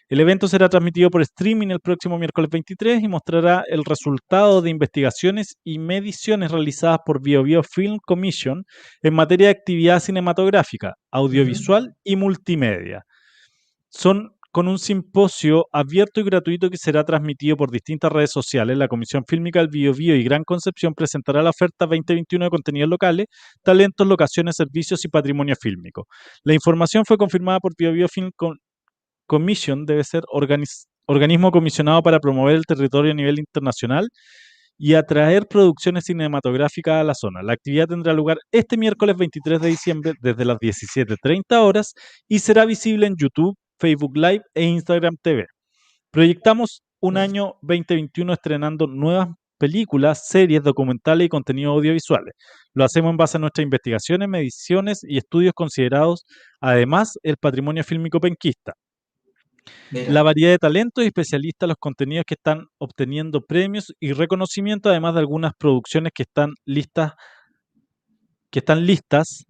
[SPEAKER 2] El evento será transmitido por streaming el próximo miércoles 23 y mostrará el resultado de investigaciones y mediciones realizadas por Bio Bio Film Commission en materia de actividad cinematográfica, audiovisual y multimedia. Son con un simposio abierto y gratuito que será transmitido por distintas redes sociales. La Comisión Fílmica del Bio Bio y Gran Concepción presentará la oferta 2021 de contenidos locales, talentos, locaciones, servicios y patrimonio fílmico. La información fue confirmada por Bio Bio Film Commission, debe ser organismo comisionado para promover el territorio a nivel internacional y atraer producciones cinematográficas a la zona. La actividad tendrá lugar este miércoles 23 de diciembre desde las 17.30 horas y será visible en YouTube Facebook Live e Instagram TV. Proyectamos un año 2021 estrenando nuevas películas, series, documentales y contenidos audiovisuales. Lo hacemos en base a nuestras investigaciones, mediciones y estudios considerados, además, el patrimonio fílmico penquista.
[SPEAKER 3] Mira.
[SPEAKER 2] La variedad de talentos y especialistas, los contenidos que están obteniendo premios y reconocimiento, además de algunas producciones que están listas, que están listas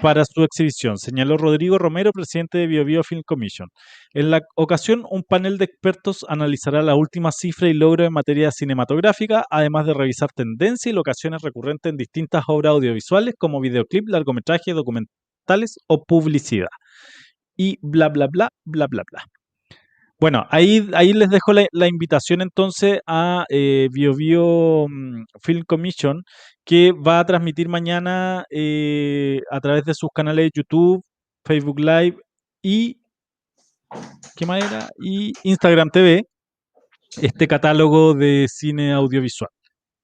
[SPEAKER 2] para su exhibición, señaló Rodrigo Romero, presidente de BioBio Film Commission. En la ocasión, un panel de expertos analizará la última cifra y logro en materia cinematográfica, además de revisar tendencias y locaciones recurrentes en distintas obras audiovisuales como videoclip, largometraje, documentales o publicidad. Y bla, bla, bla, bla, bla, bla. Bueno, ahí, ahí les dejo la, invitación entonces a eh, BioBio mm, Film Commission, que va a transmitir mañana eh, a través de sus canales de YouTube, Facebook Live y ¿qué más era? Y Instagram TV, este catálogo de cine audiovisual.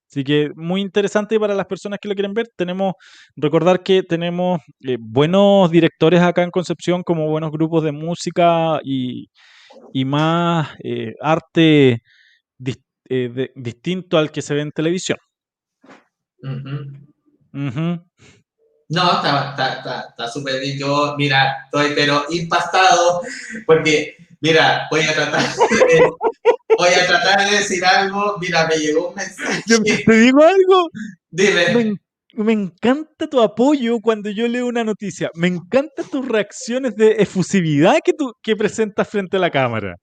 [SPEAKER 2] Así que muy interesante para las personas que lo quieren ver. Tenemos, recordar que tenemos eh, buenos directores acá en Concepción, como buenos grupos de música y, y más eh, arte eh, de- distinto al que se ve en televisión.
[SPEAKER 3] Ujú.
[SPEAKER 2] Ujú.
[SPEAKER 3] No, está está- está- está súper bien. Yo, mira, estoy pero impactado porque, mira, voy a tratar de, voy a tratar de decir algo. Mira, me llegó un mensaje.
[SPEAKER 2] ¿Te digo algo?
[SPEAKER 3] Dime.
[SPEAKER 2] Me, me encanta tu apoyo cuando yo leo una noticia. Me encantan tus reacciones de efusividad que, tú, que presentas frente a la cámara.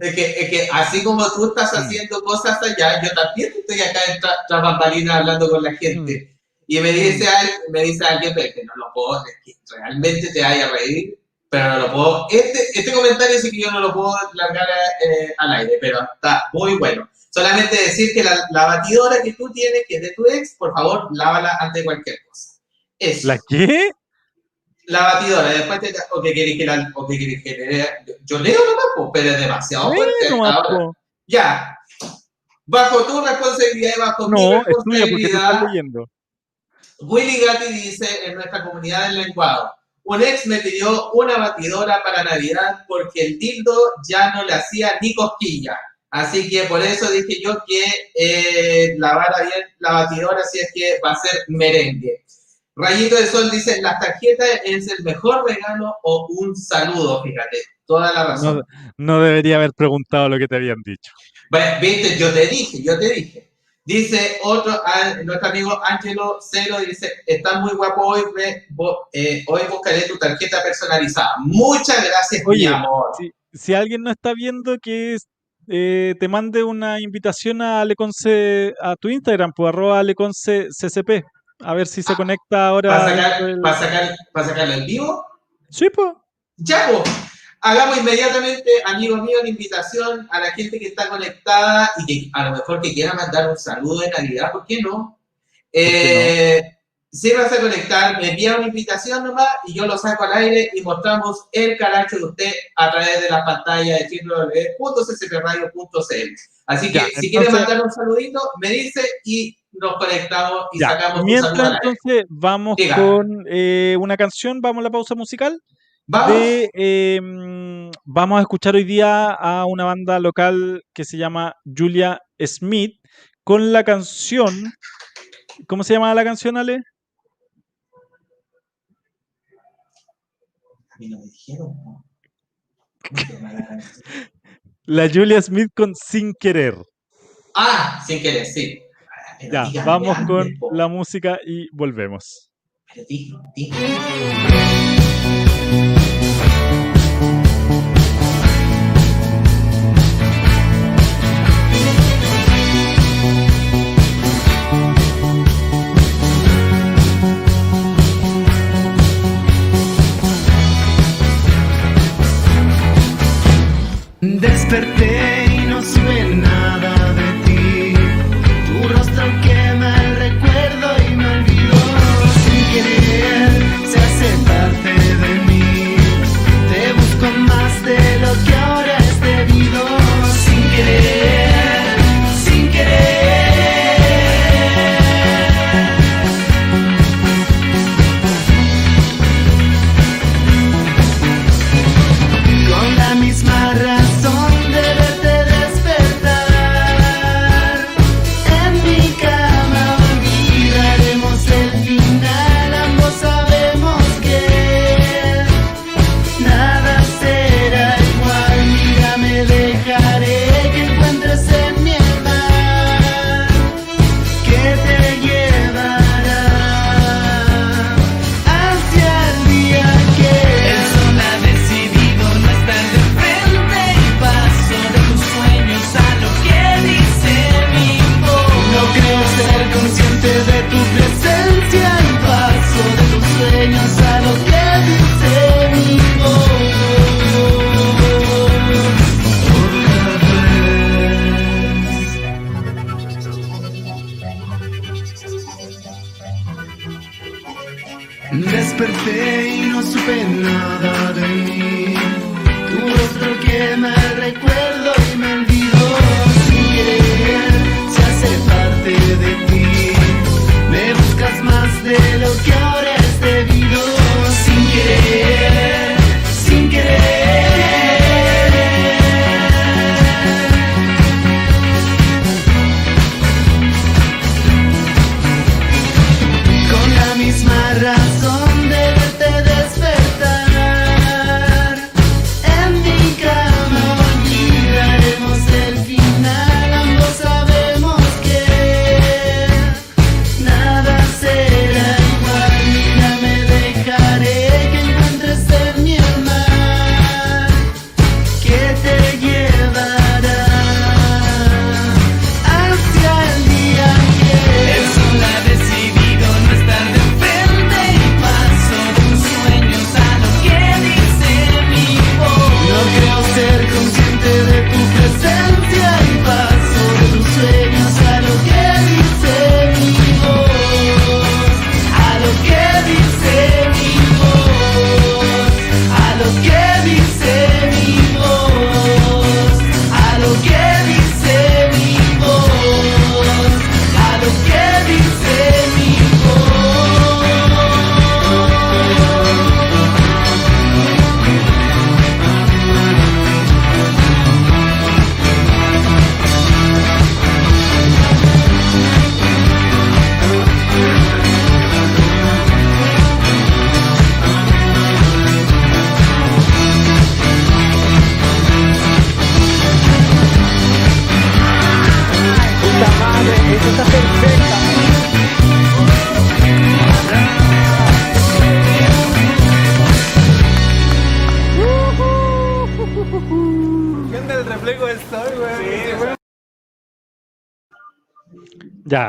[SPEAKER 3] Es que, es que así como tú estás
[SPEAKER 2] Mm.
[SPEAKER 3] haciendo cosas allá, yo también estoy acá en tra- tras bambalinas hablando con la
[SPEAKER 2] Mm.
[SPEAKER 3] gente. Y me dice, al- me dice alguien, pero que no lo puedo, es que realmente te vaya a reír, pero no lo puedo. Este, este comentario sí que yo no lo puedo largar eh, al aire, pero está muy bueno. Solamente decir que la, la batidora que tú tienes, que es de tu ex, por favor, lávala antes de cualquier cosa. Eso.
[SPEAKER 2] ¿La qué?
[SPEAKER 3] La batidora, después te, o que querés que la, o que querés que lea- yo, yo leo nomás, pero es demasiado fuerte. Ahora, ya. Bajo tu responsabilidad y bajo mi
[SPEAKER 2] No, tú
[SPEAKER 3] responsabilidad,
[SPEAKER 2] leyendo.
[SPEAKER 3] Willy Gatti dice en nuestra comunidad del lenguado, un ex me pidió una batidora para Navidad porque el dildo ya no le hacía ni cosquilla. Así que por eso dije yo que eh, lavara bien la batidora si es que va a ser merengue. Rayito de Sol dice, las tarjetas es el mejor regalo o un saludo, fíjate, toda la razón.
[SPEAKER 2] No, no debería haber preguntado lo que te habían dicho.
[SPEAKER 3] Bueno, viste, yo te dije, yo te dije. Dice otro, a- nuestro amigo Angelo Cero, dice, está muy guapo hoy, ve- bo- eh, hoy buscaré tu tarjeta personalizada. Muchas gracias,
[SPEAKER 2] Oye,
[SPEAKER 3] mi amor.
[SPEAKER 2] Si, si alguien no está viendo que es- eh, te mande una invitación a Aleconce, a tu Instagram, pues arroba Aleconce CCP. A ver si se
[SPEAKER 3] Ah,
[SPEAKER 2] conecta ahora.
[SPEAKER 3] ¿Para sacar, para sacar, para sacarlo en vivo?
[SPEAKER 2] Sí, pues.
[SPEAKER 3] Ya, pues. Hagamos inmediatamente, amigo mío, la invitación a la gente que está conectada y que a lo mejor que quiera mandar un saludo de Navidad, ¿por qué no? Eh, Si vas a conectar, me envía una invitación nomás y yo lo saco al aire y mostramos el calacho de usted a través de la pantalla de www.ccpradio.cl. Así que
[SPEAKER 2] Ya,
[SPEAKER 3] si quiere mandar un saludito, me dice y nos conectamos y
[SPEAKER 2] Ya,
[SPEAKER 3] sacamos un saludo
[SPEAKER 2] entonces vamos con eh, una canción, vamos a la pausa musical.
[SPEAKER 3] Vamos.
[SPEAKER 2] De, eh, mm, vamos a escuchar hoy día a una banda local que se llama Julia Smith con la canción. ¿Cómo se llama la canción, Ale?
[SPEAKER 3] A mí no me dijeron. ¿no? ¿Cómo se llama la
[SPEAKER 2] Julia Smith con Sin Querer.
[SPEAKER 3] Ah, sin querer, sí. Pero
[SPEAKER 2] Ya,
[SPEAKER 3] díganme
[SPEAKER 2] vamos con
[SPEAKER 3] po.
[SPEAKER 2] la música y volvemos.
[SPEAKER 3] Pero.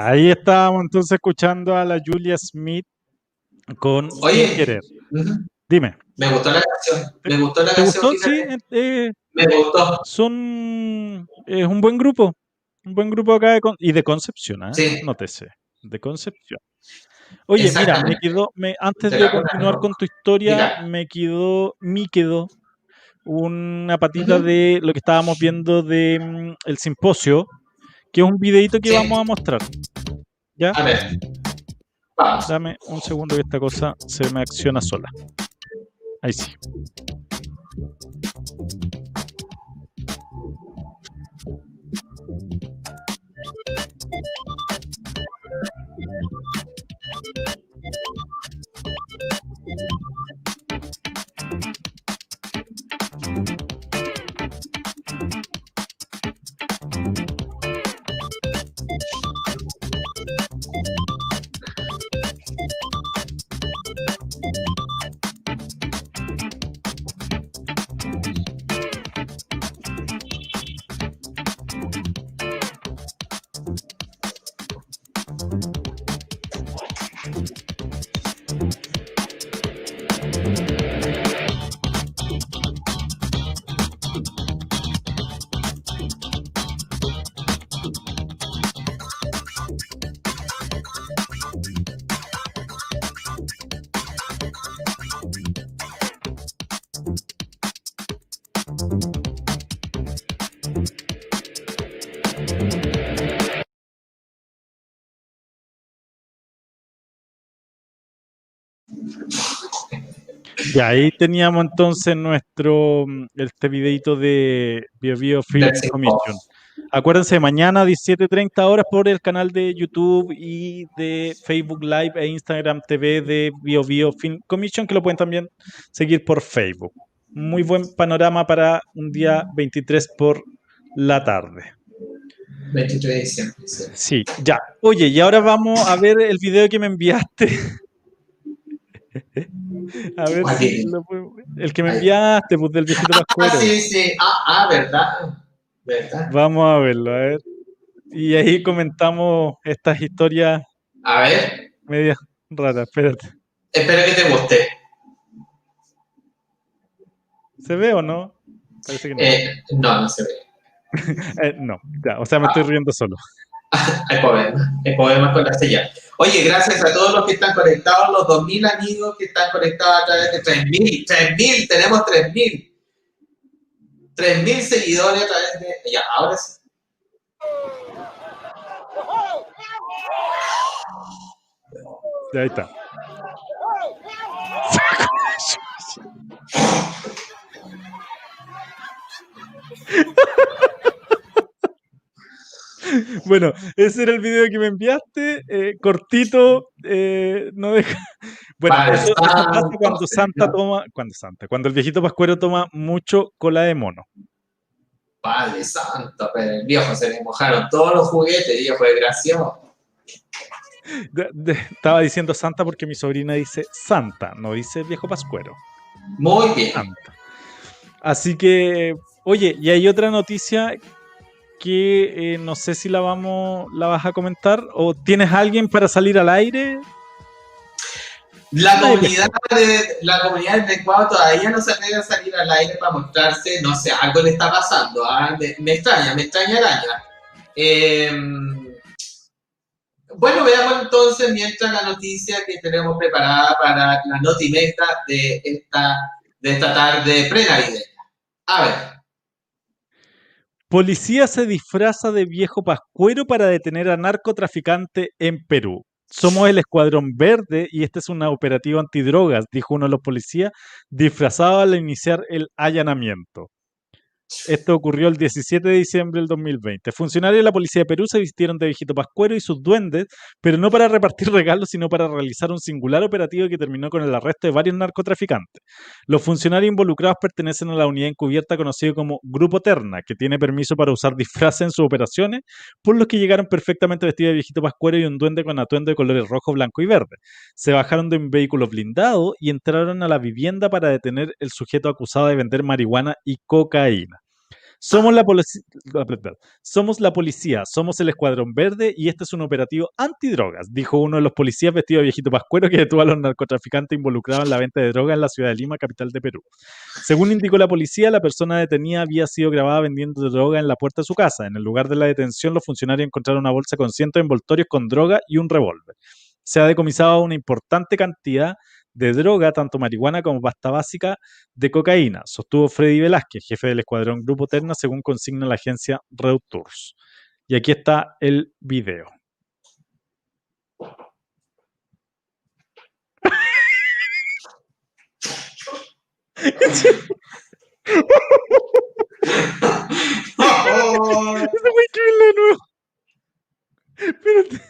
[SPEAKER 2] Ahí estábamos entonces escuchando a la Julia Smith con
[SPEAKER 3] Oye.
[SPEAKER 2] Sin Querer.
[SPEAKER 3] Ujú.
[SPEAKER 2] Dime,
[SPEAKER 3] Me gustó la canción. Me gustó la
[SPEAKER 2] ¿te
[SPEAKER 3] canción.
[SPEAKER 2] gustó? Sí,
[SPEAKER 3] fíjate.
[SPEAKER 2] eh,
[SPEAKER 3] Me gustó.
[SPEAKER 2] son es un buen grupo, un buen grupo acá de Con- y de Concepción, ¿ah?
[SPEAKER 3] Sí.
[SPEAKER 2] Nótese, de Concepción. Oye, mira, me quedó, me, antes
[SPEAKER 3] De
[SPEAKER 2] continuar
[SPEAKER 3] ¿no?
[SPEAKER 2] con tu historia,
[SPEAKER 3] Mira.
[SPEAKER 2] me quedó, me quedó una patita de lo que estábamos viendo de mm, el simposio, que es un videito que
[SPEAKER 3] Sí.
[SPEAKER 2] vamos a mostrar. ¿Ya?
[SPEAKER 3] A ver. Vamos.
[SPEAKER 2] Dame un segundo que esta cosa se me acciona sola. Ahí sí. Ya, ahí teníamos entonces nuestro mm, este videito de Bio Bio Film. Commission. Acuérdense, mañana 17.30 horas por el canal de YouTube y de Facebook Live e Instagram TV de Bio Bio Film Commission, que lo pueden también seguir por Facebook. Muy buen panorama para un día 23 por la tarde.
[SPEAKER 3] 23 de diciembre. sí.
[SPEAKER 2] Sí, ya. Oye, y ahora vamos a ver el video que me enviaste. A ver
[SPEAKER 3] ¿Cuál
[SPEAKER 2] si lo puedo- El que me enviaste, pues del viejito
[SPEAKER 3] Ah,
[SPEAKER 2] Pascuero.
[SPEAKER 3] sí, sí. Ah, ah, verdad. ¿Verdad?
[SPEAKER 2] Vamos a verlo, a ver. Y ahí comentamos estas historias
[SPEAKER 3] A ver.
[SPEAKER 2] medias raras. Espérate.
[SPEAKER 3] Espero que te guste.
[SPEAKER 2] ¿Se ve o no? Parece que no.
[SPEAKER 3] Eh, no, no se ve.
[SPEAKER 2] Eh, no, ya, o sea, me estoy riendo solo.
[SPEAKER 3] Hay problemas. Hay problemas con la señal. Oye, gracias a todos los que están conectados, los 2.000 amigos que están conectados a través de 3.000. 3.000, tenemos 3.000. 3.000 seguidores a través de... Ya, ahora sí.
[SPEAKER 2] Ya, ahí está. Bueno, ese era el video que me enviaste, eh, cortito, eh, no deja. Bueno,
[SPEAKER 3] Vale,
[SPEAKER 2] eso, eso pasa cuando Santa toma, cuando Santa, cuando el viejito pascuero toma mucho cola de mono.
[SPEAKER 3] Padre santo, pero el viejo se le mojaron todos los juguetes, viejo desgraciado.
[SPEAKER 2] De- de- estaba diciendo Santa porque mi sobrina dice Santa, no dice viejo pascuero.
[SPEAKER 3] Muy bien.
[SPEAKER 2] Santa. Así que, oye, y hay otra noticia que eh, no sé si la vamos, la vas a comentar o tienes a alguien para salir al aire.
[SPEAKER 3] La comunidad, de, la comunidad del Ecuador todavía no se atreve a salir al aire para mostrarse, no sé, algo le está pasando. ¿ah? Me, me extraña, me extraña araña. Eh, bueno, veamos entonces mientras la noticia que tenemos preparada para la notimeta de esta, de esta tarde prenavideña. A ver,
[SPEAKER 2] Policía se disfraza de viejo pascuero para detener a narcotraficante en Perú. Somos el Escuadrón Verde y este es un operativo antidrogas, dijo uno de los policías, disfrazado al iniciar el allanamiento. Esto ocurrió el 17 de diciembre del 2020. Funcionarios de la Policía de Perú se vistieron de viejito pascuero y sus duendes, pero no para repartir regalos, sino para realizar un singular operativo que terminó con el arresto de varios narcotraficantes. Los funcionarios involucrados pertenecen a la unidad encubierta conocida como Grupo Terna, que tiene permiso para usar disfraces en sus operaciones, por los que llegaron perfectamente vestidos de viejito pascuero y un duende con atuendo de colores rojo, blanco y verde. Se bajaron de un vehículo blindado y entraron a la vivienda para detener el sujeto acusado de vender marihuana y cocaína. Somos la, somos la policía, somos el Escuadrón Verde y este es un operativo antidrogas, dijo uno de los policías vestido de viejito pascuero que detuvo a los narcotraficantes involucrados en la venta de drogas en la ciudad de Lima, capital de Perú. Según indicó la policía, la persona detenida había sido grabada vendiendo droga en la puerta de su casa. En el lugar de la detención, los funcionarios encontraron una bolsa con cientos de envoltorios con droga y un revólver. Se ha decomisado una importante cantidad de droga, tanto marihuana como pasta básica de cocaína, sostuvo Freddy Velázquez, jefe del escuadrón Grupo Terna, según consigna la agencia Reuters. Y aquí está el video.
[SPEAKER 3] Oh,
[SPEAKER 2] de nuevo. Espérate.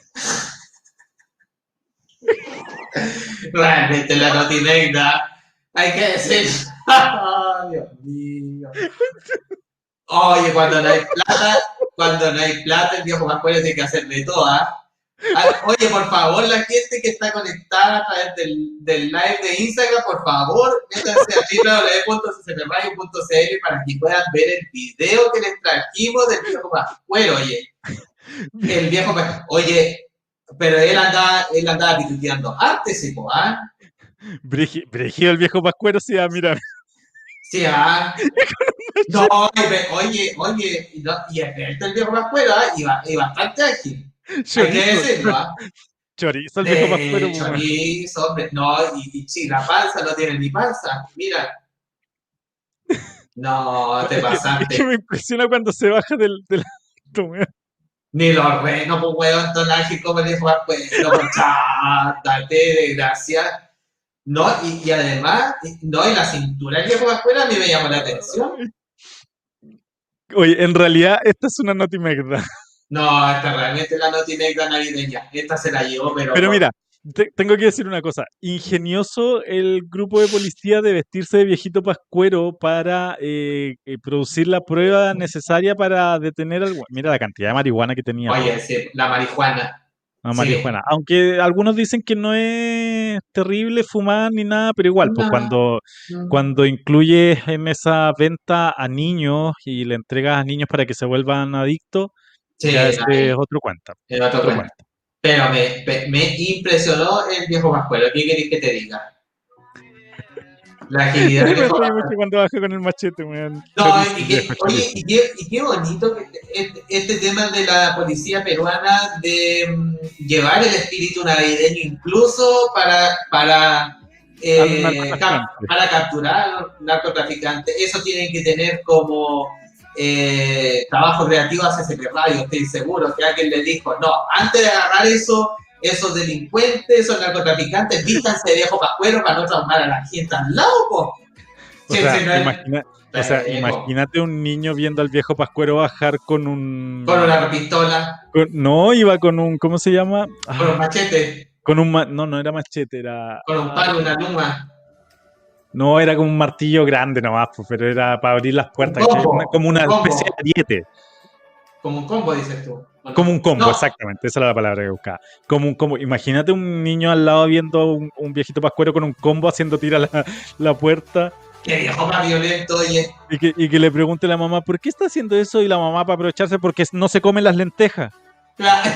[SPEAKER 3] Realmente la notinegra, hay que decir, mío. Oye, cuando no hay plata, cuando no hay plata, el viejo pascuero tiene que hacer de todas. Ah, Oye, por favor, la gente que está conectada a través del, del live de Instagram, por favor, métanse a www.ccpradio.cl para que puedan ver el video que les trajimos del viejo pascuero, oye. El viejo pascuero, oye, pero él andaba, él andaba pituteando antes, ¿sí, po, ah?
[SPEAKER 2] Brigi- Brígido el viejo pascuero, sí, ah, mira.
[SPEAKER 3] Sí, ah. No, oye, oye, no, y el viejo pascuero, ah, y, ba- y bastante ágil. Hay que
[SPEAKER 2] Chorizo,
[SPEAKER 3] decirlo, ah.
[SPEAKER 2] chorizo el viejo
[SPEAKER 3] Eh,
[SPEAKER 2] pascuero. weón.
[SPEAKER 3] chorizo, hombre, no, y, y sí, la panza no tiene ni panza, mira. No, te
[SPEAKER 2] que- Es
[SPEAKER 3] pasaste.
[SPEAKER 2] que me impresiona cuando se baja del, del.
[SPEAKER 3] Ni los renos, pues, weón, tan ágil como el viejo pascuero, pues, chátate, desgracia. No, y, y además, no, y la cintura viejo pascuero a mí me llamó la atención.
[SPEAKER 2] Oye, en realidad esta es una notimegda.
[SPEAKER 3] No, esta realmente es la notinegra navideña. Esta se la llevó, pero.
[SPEAKER 2] Pero mira, te- tengo que decir una cosa. Ingenioso el grupo de policía de vestirse de viejito pascuero para eh, eh, producir la prueba necesaria para detener al... Mira la cantidad de marihuana que tenía.
[SPEAKER 3] Oye, sí, la marihuana.
[SPEAKER 2] La
[SPEAKER 3] sí.
[SPEAKER 2] marihuana. Aunque algunos dicen que no es terrible fumar ni nada, pero igual, pues
[SPEAKER 3] No.
[SPEAKER 2] cuando, cuando incluyes en esa venta a niños y le entregas a niños para que se vuelvan adictos,
[SPEAKER 3] Sí,
[SPEAKER 2] ya ese es otro cuenta.
[SPEAKER 3] el otro
[SPEAKER 2] Otro
[SPEAKER 3] cuento. Pero me, me, impresionó el viejo Pascuero. ¿Qué querés que te diga? La agilidad
[SPEAKER 2] Me mucho cuando baja con el machete, weón.
[SPEAKER 3] No, y qué, oye, y qué, y qué bonito que este, este tema de la policía peruana de mm, llevar el espíritu navideño incluso para, para eh, cap- para capturar narcotraficantes, eso tienen que tener como eh, trabajo creativo CCP Radio, estoy seguro que alguien le dijo, no, antes de agarrar eso, esos delincuentes, esos narcotraficantes, vístanse de viejo pascuero para no traumar a la gente al lado, po.
[SPEAKER 2] O
[SPEAKER 3] Sí,
[SPEAKER 2] sea,
[SPEAKER 3] sí, no es-
[SPEAKER 2] imagina- o sea,
[SPEAKER 3] Viejo.
[SPEAKER 2] imagínate un niño viendo al viejo Pascuero bajar con un...
[SPEAKER 3] Con una pistola,
[SPEAKER 2] con- no, iba con un... ¿Cómo se llama? Ah,
[SPEAKER 3] con un machete,
[SPEAKER 2] con un... No, no era machete, era...
[SPEAKER 3] con un palo, una luma.
[SPEAKER 2] No, era como un martillo grande nomás, pues, pero era para abrir las puertas. como una
[SPEAKER 3] un
[SPEAKER 2] especie de ariete.
[SPEAKER 3] Como un combo, dices tú.
[SPEAKER 2] Como un combo,
[SPEAKER 3] No.
[SPEAKER 2] exactamente. Esa era la palabra que buscaba. Como un combo. Imagínate un niño al lado viendo un, un viejito pascuero con un combo haciendo tira la, la puerta
[SPEAKER 3] Qué viejo más violento, oye.
[SPEAKER 2] y que, y que le pregunte a la mamá, ¿por qué está haciendo eso? Y la mamá para aprovecharse porque no se comen las lentejas.
[SPEAKER 3] Claro.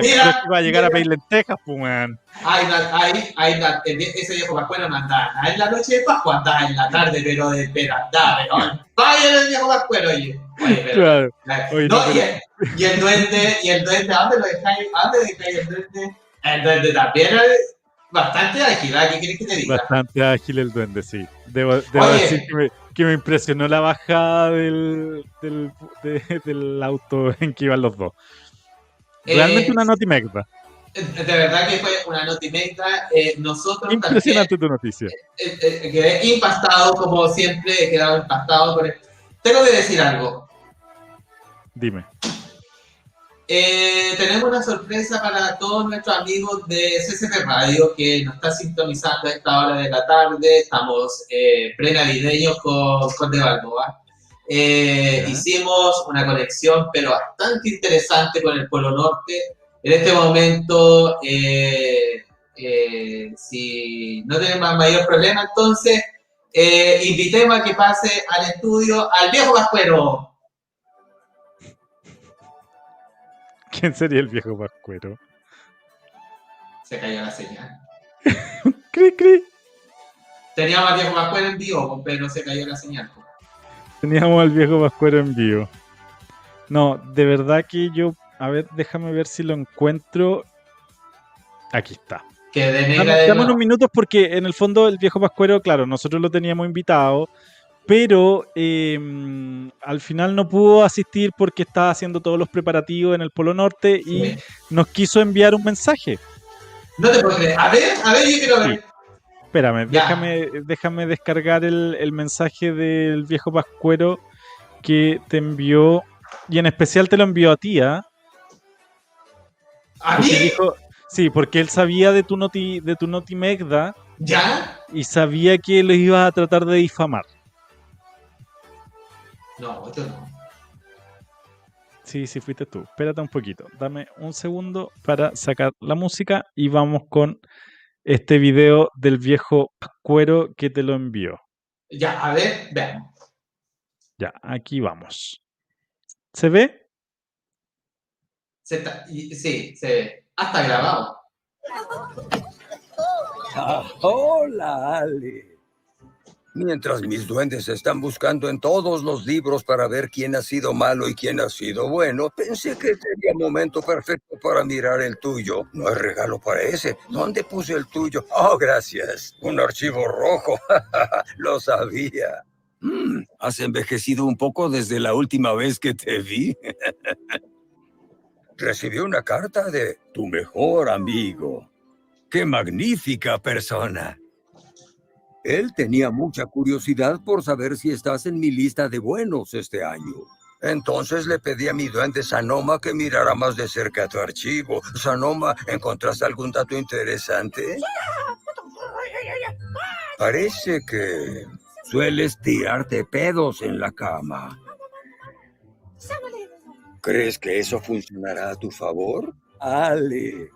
[SPEAKER 3] Mira,
[SPEAKER 2] va a llegar a pedir lentejas, weón.
[SPEAKER 3] Ay, ay, ay, ese viejo pascuero no andaba en la noche de Pascua, andaba en la tarde, pero de pero andaba, vaya el viejo pascuero, oye. Oye, pero-
[SPEAKER 2] Claro.
[SPEAKER 3] la-
[SPEAKER 2] Oye,
[SPEAKER 3] no,
[SPEAKER 2] no,
[SPEAKER 3] y, el, y el duende, y el duende, ¿a dónde lo dejáis? ¿A dónde dejáis el duende? El duende también es bastante ágil, ¿ah? ¿qué quieres que te diga?
[SPEAKER 2] Bastante ágil el duende, sí. Debo, debo
[SPEAKER 3] Oye.
[SPEAKER 2] decir que me, que me impresionó la bajada del, del, de- del auto en que iban los dos. Realmente
[SPEAKER 3] Eh,
[SPEAKER 2] una notimegda.
[SPEAKER 3] De verdad que fue una notimenta. Eh, nosotros también
[SPEAKER 2] Impresionante tu noticia.
[SPEAKER 3] eh, eh, quedé impactado, como siempre, he quedado impactado por el... Tengo que decir algo.
[SPEAKER 2] Dime.
[SPEAKER 3] Eh, tenemos una sorpresa para todos nuestros amigos de CCP Radio que nos está sintonizando a esta hora de la tarde. Estamos eh, prenavideños con, con De Balboa. Eh, hicimos una conexión, pero bastante interesante con el Polo Norte. En este momento, eh, eh, si no tenemos mayor problema, entonces invitemos a que pase al estudio al viejo Pascuero.
[SPEAKER 2] ¿Quién sería el viejo pascuero?
[SPEAKER 3] Se cayó la señal.
[SPEAKER 2] Cri, cri.
[SPEAKER 3] Teníamos al viejo Pascuero en vivo, pero se cayó la señal.
[SPEAKER 2] Teníamos al viejo pascuero en vivo. No, de verdad que yo. A ver, déjame ver si lo encuentro. Aquí está.
[SPEAKER 3] Que de
[SPEAKER 2] Dame, unos minutos porque en el fondo el viejo Pascuero, claro, nosotros lo teníamos invitado, pero eh, al final no pudo asistir porque estaba haciendo todos los preparativos en el Polo Norte y
[SPEAKER 3] Sí.
[SPEAKER 2] nos quiso enviar un mensaje.
[SPEAKER 3] No te puedo creer. A ver, a ver, yo quiero ver.
[SPEAKER 2] Espérame,
[SPEAKER 3] Ya.
[SPEAKER 2] déjame, déjame descargar el, el mensaje del viejo Pascuero que te envió, y en especial te lo envió a ti, ¿ah?
[SPEAKER 3] ¿A mí?
[SPEAKER 2] Dijo, sí, porque él sabía de tu noti, de tu notimegda
[SPEAKER 3] ¿Ya?
[SPEAKER 2] y sabía que lo ibas a tratar de difamar.
[SPEAKER 3] No, yo no.
[SPEAKER 2] Sí, sí, fuiste tú. Espérate un poquito. Dame un segundo para sacar la música y vamos con este video del viejo Pascuero que te lo envió.
[SPEAKER 3] Ya, a ver, veamos.
[SPEAKER 2] Ya, aquí vamos. ¿Se ve?
[SPEAKER 3] Se está- y- sí, se ve. Ah, está grabado.
[SPEAKER 5] Ah, hola, Ale. Mientras mis duendes están buscando en todos los libros para ver quién ha sido malo y quién ha sido bueno, pensé que sería momento perfecto para mirar el tuyo. No hay regalo para ese. ¿Dónde puse el tuyo? Oh, gracias. Un archivo rojo. Lo sabía. Mm, has envejecido un poco desde la última vez que te vi. Recibí una carta de tu mejor amigo. ¡Qué magnífica persona! Él tenía mucha curiosidad por saber si estás en mi lista de buenos este año. Entonces le pedí a mi duende Sanoma que mirara más de cerca tu archivo. Sanoma, ¿encontraste algún dato interesante? Parece que sueles tirarte pedos en la cama. ¿Crees que eso funcionará a tu favor? Ale.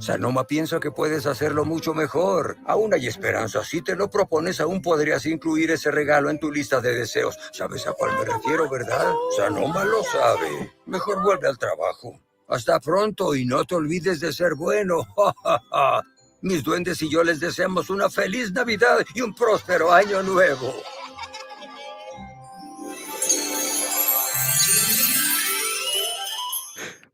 [SPEAKER 5] Sanoma piensa que puedes hacerlo mucho mejor. Aún hay esperanza. Si te lo propones, aún podrías incluir ese regalo en tu lista de deseos. ¿Sabes a cuál me refiero, verdad? Sanoma lo sabe. Mejor vuelve al trabajo. Hasta pronto y no te olvides de ser bueno. Mis duendes y yo les deseamos una feliz Navidad y un próspero año nuevo.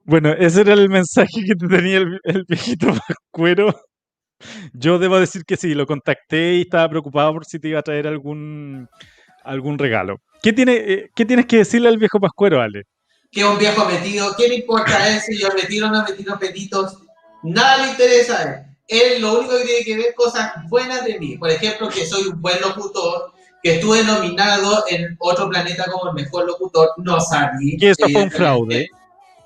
[SPEAKER 2] Bueno, ese era el mensaje que te tenía el, el viejito Pascuero Yo debo decir que sí, lo contacté y estaba preocupado por si te iba a traer algún, algún regalo. ¿Qué, tiene, eh, ¿Qué tienes que decirle al viejo Pascuero, Ale?
[SPEAKER 3] Que es un viejo metido, ¿qué le importa a él si yo me tiro o no me tiro peditos? Nada le interesa a él. Él lo único que tiene que ver cosas buenas de mí. Por ejemplo, que soy un buen locutor, que estuve nominado en otro planeta como el mejor locutor, no salí.
[SPEAKER 2] Que eso fue un fraude.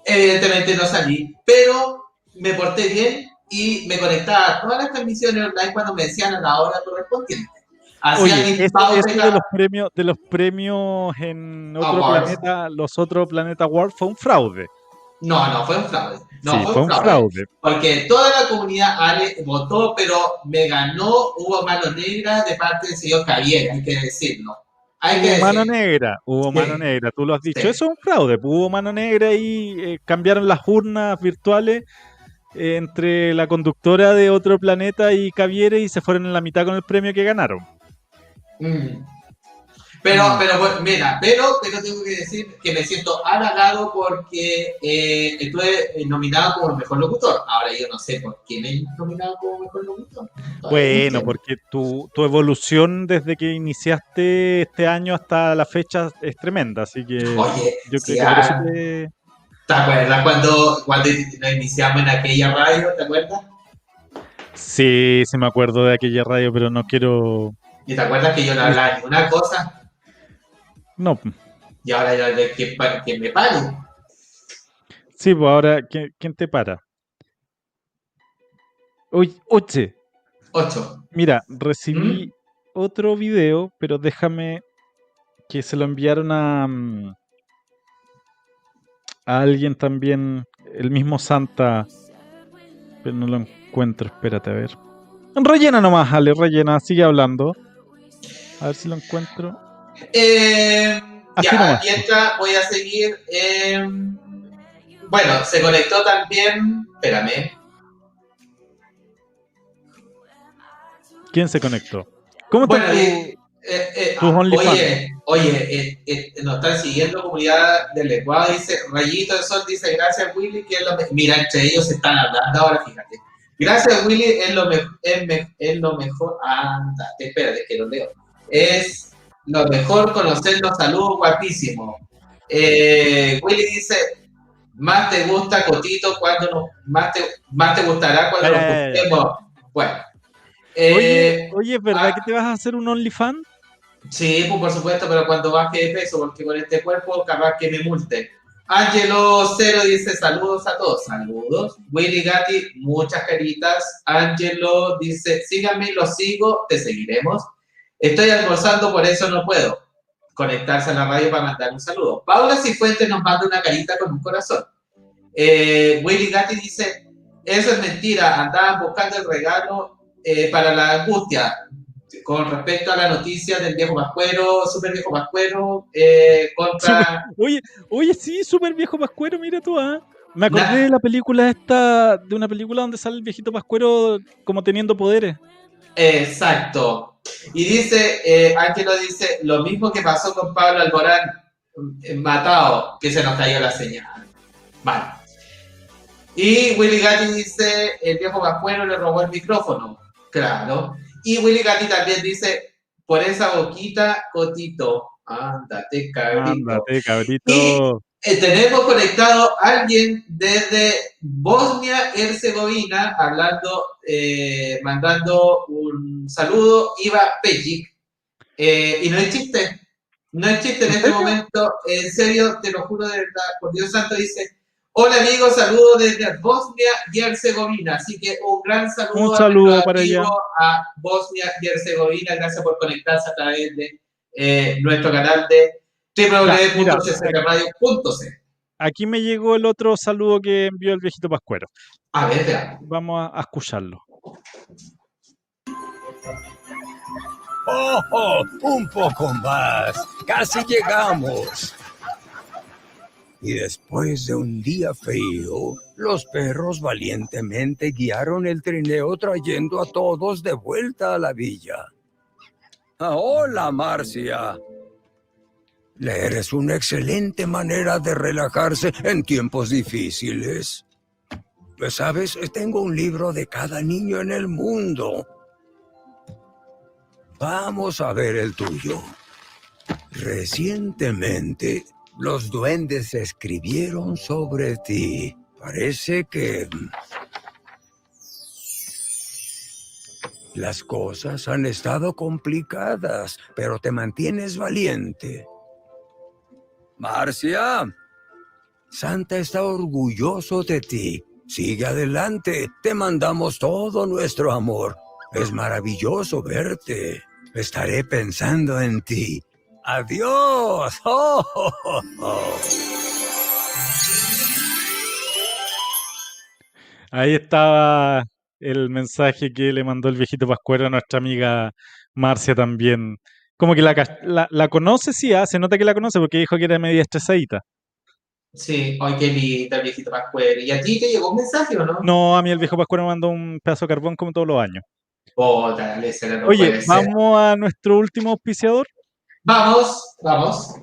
[SPEAKER 3] Evidentemente no salí, pero me porté bien y me conectaba a todas las transmisiones online cuando me decían a la hora correspondiente. Hacía
[SPEAKER 2] Oye,
[SPEAKER 3] mis pagos
[SPEAKER 2] eso
[SPEAKER 3] de
[SPEAKER 2] los premios, de los premios en otro
[SPEAKER 3] Awards.
[SPEAKER 2] planeta, los otros Planeta Awards fue un fraude.
[SPEAKER 3] No, no, fue un fraude. No,
[SPEAKER 2] sí, fue un fraude.
[SPEAKER 3] Porque toda la comunidad Ale votó, pero me ganó, hubo mano negra de parte del señor Javier, hay que decirlo. Hay que
[SPEAKER 2] Hubo mano negra, hubo
[SPEAKER 3] Sí.
[SPEAKER 2] mano negra, tú lo has dicho.
[SPEAKER 3] Sí.
[SPEAKER 2] Eso es un fraude, pues, hubo mano negra y eh, cambiaron las urnas virtuales eh, entre la conductora de otro planeta y Caviere y se fueron en la mitad con el premio que ganaron.
[SPEAKER 3] Mm. Pero,
[SPEAKER 2] Mm.
[SPEAKER 3] pero, mira, pero, pero tengo que decir que me siento halagado porque eh, estuve nominado como mejor locutor. Ahora yo no sé por quién es nominado como mejor locutor. Todavía
[SPEAKER 2] Bueno, porque tu, tu evolución desde que iniciaste este año hasta la fecha es tremenda, así que
[SPEAKER 3] Oye,
[SPEAKER 2] yo creo que por eso
[SPEAKER 3] ah,
[SPEAKER 2] te-
[SPEAKER 3] ¿te acuerdas cuando, cuando iniciamos en aquella radio? ¿Te acuerdas?
[SPEAKER 2] Sí, sí me acuerdo de aquella radio, pero no quiero...
[SPEAKER 3] ¿Y te acuerdas que yo no hablaba de una cosa
[SPEAKER 2] No,
[SPEAKER 3] y ahora ya de que, me pare?
[SPEAKER 2] sí, pues ahora, ¿quién, quién te para? Oye, oye,
[SPEAKER 3] Ocho.
[SPEAKER 2] mira, recibí otro video, pero déjame que se lo enviaron a, mm, a alguien también, el mismo Santa, pero no lo encuentro, espérate, a ver. Rellena nomás, Ale, rellena, sigue hablando. A ver si lo encuentro.
[SPEAKER 3] Eh, ya,
[SPEAKER 2] nomás.
[SPEAKER 3] voy a seguir. eh, bueno, se conectó también. Espérame.
[SPEAKER 2] ¿Quién se conectó? ¿Cómo está
[SPEAKER 3] Bueno,
[SPEAKER 2] tu-
[SPEAKER 3] eh, eh, ah, oye, oye, eh, eh, nos están siguiendo comunidad del lenguaje, dice Rayito de Sol, dice gracias Willy, que es lo me-". Mira, entre ellos se están hablando ahora, fíjate. Gracias Willy, es lo, me- es me- es lo mejor, anda, espérate que lo leo. Es lo mejor conocer los saludos guapísimos. Eh, Willy dice, más te gusta Cotito cuando nos, más te, más te gustará cuando nos
[SPEAKER 2] ay, ay.
[SPEAKER 3] juntemos. Bueno.
[SPEAKER 2] Oye,
[SPEAKER 3] Eh,
[SPEAKER 2] oye, ¿es verdad
[SPEAKER 3] ah.
[SPEAKER 2] que te vas a hacer un OnlyFans?
[SPEAKER 3] Sí, pues por supuesto, pero cuando baje de peso, porque con este cuerpo capaz que me multe. Angelo Cero dice saludos a todos, saludos. Willy Gatti, muchas caritas. Angelo dice, síganme, los sigo, te seguiremos. Estoy almorzando, por eso no puedo conectarse a la radio para mandar un saludo. Paula Cifuentes nos manda una carita con un corazón. Eh, Willy Gatti dice, eso es mentira, andaban buscando el regalo eh, para la angustia con respecto a la noticia del viejo Pascuero, super viejo Pascuero, eh, contra...
[SPEAKER 2] Oye, oye, sí, súper viejo Pascuero, mira tú, ¿ah? Me acordé
[SPEAKER 3] Nah.
[SPEAKER 2] de la película esta, de una película donde sale el viejito Pascuero como teniendo poderes.
[SPEAKER 3] Exacto. Y dice, eh, Ángelo dice, lo mismo que pasó con Pablo Alborán, eh, matado, que se nos cayó la señal. Vale. Y Willy Gatti dice, el viejo Pascuero le robó el micrófono. Claro. Y Willy Gatti también dice, por esa boquita, Cotito, ándate, cabrito.
[SPEAKER 2] Ándate, cabrito.
[SPEAKER 3] Eh, tenemos conectado a alguien desde Bosnia Herzegovina, hablando, eh, mandando un saludo, Iva Pejic. Eh, y no es chiste, no es chiste en
[SPEAKER 2] ¿En
[SPEAKER 3] este momento, en serio, te lo juro de verdad, por Dios santo, dice, hola amigos, saludos desde Bosnia y Herzegovina, así que un gran saludo,
[SPEAKER 2] Un
[SPEAKER 3] a
[SPEAKER 2] saludo para ella.
[SPEAKER 3] a Bosnia y Herzegovina, gracias por conectarse a través de nuestro canal de
[SPEAKER 2] Aquí me llegó el otro saludo que envió el viejito Pascuero.
[SPEAKER 3] A ver, veamos.
[SPEAKER 2] Vamos a, a escucharlo.
[SPEAKER 5] ¡Oh, oh! Un poco más. Casi llegamos. Y después de un día frío, los perros valientemente guiaron el trineo trayendo a todos de vuelta a la villa. Ah, hola, Marcia. Leer es una excelente manera de relajarse en tiempos difíciles. Pues sabes, tengo un libro de cada niño en el mundo. Vamos a ver el tuyo. Recientemente, los duendes escribieron sobre ti. Parece que... Las cosas han estado complicadas, pero te mantienes valiente. Marcia, Santa está orgulloso de ti. Sigue adelante. Te mandamos todo nuestro amor. Es maravilloso verte. Estaré pensando en ti. Adiós. Oh, oh.
[SPEAKER 2] Ahí estaba el mensaje que le mandó el viejito Pascuero a nuestra amiga Marcia también. Como que la, la, la conoce, sí, ah, se nota que la conoce porque dijo que era media estresadita.
[SPEAKER 3] Sí, hoy qué linda el viejito Pascuero. ¿Y a ti te llegó un mensaje o no?
[SPEAKER 2] No, a mí el viejo Pascuero me mandó un pedazo de carbón como todos los años.
[SPEAKER 3] Oh, dale, ese no
[SPEAKER 2] Oye,
[SPEAKER 3] ser.
[SPEAKER 2] vamos a nuestro último auspiciador.
[SPEAKER 3] Vamos, vamos.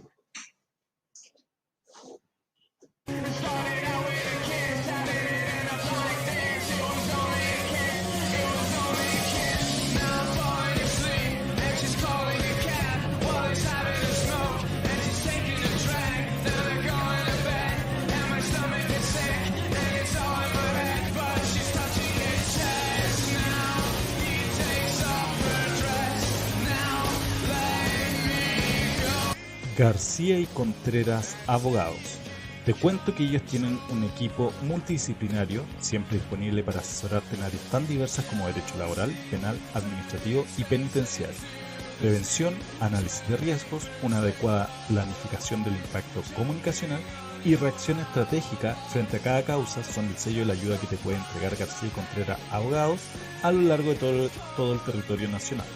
[SPEAKER 4] García y Contreras Abogados. Te cuento que ellos tienen un equipo multidisciplinario, siempre disponible para asesorarte en áreas tan diversas como derecho laboral, penal, administrativo y penitenciario. Prevención, análisis de riesgos, una adecuada planificación del impacto comunicacional y reacción estratégica frente a cada causa son el sello de la ayuda que te puede entregar García y Contreras Abogados a lo largo de todo, todo el territorio nacional.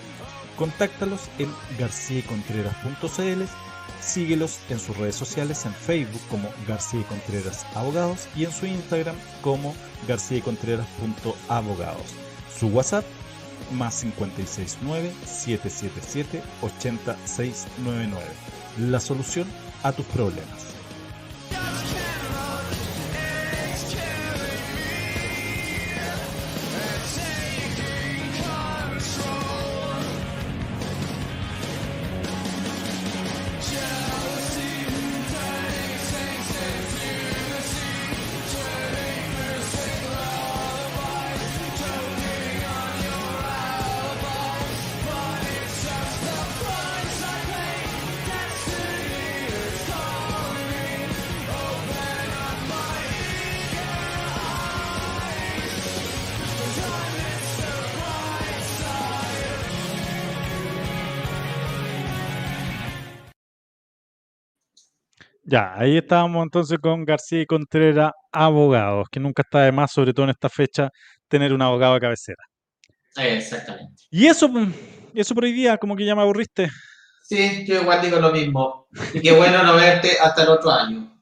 [SPEAKER 4] Contáctalos en garciacontreras.cl Síguelos en sus redes sociales en Facebook como García y Contreras Abogados y en su Instagram como garciacontreras.abogados. Su WhatsApp más 569-777-80699. La solución a tus problemas.
[SPEAKER 2] Ya, ahí estábamos entonces con García y Contreras, abogados, que nunca está de más, sobre todo en esta fecha, tener un abogado de cabecera.
[SPEAKER 3] Exactamente.
[SPEAKER 2] Y eso, mm, eso por hoy día, como que ya me aburriste.
[SPEAKER 3] Sí, yo igual digo lo mismo. Y qué bueno no verte hasta el otro año.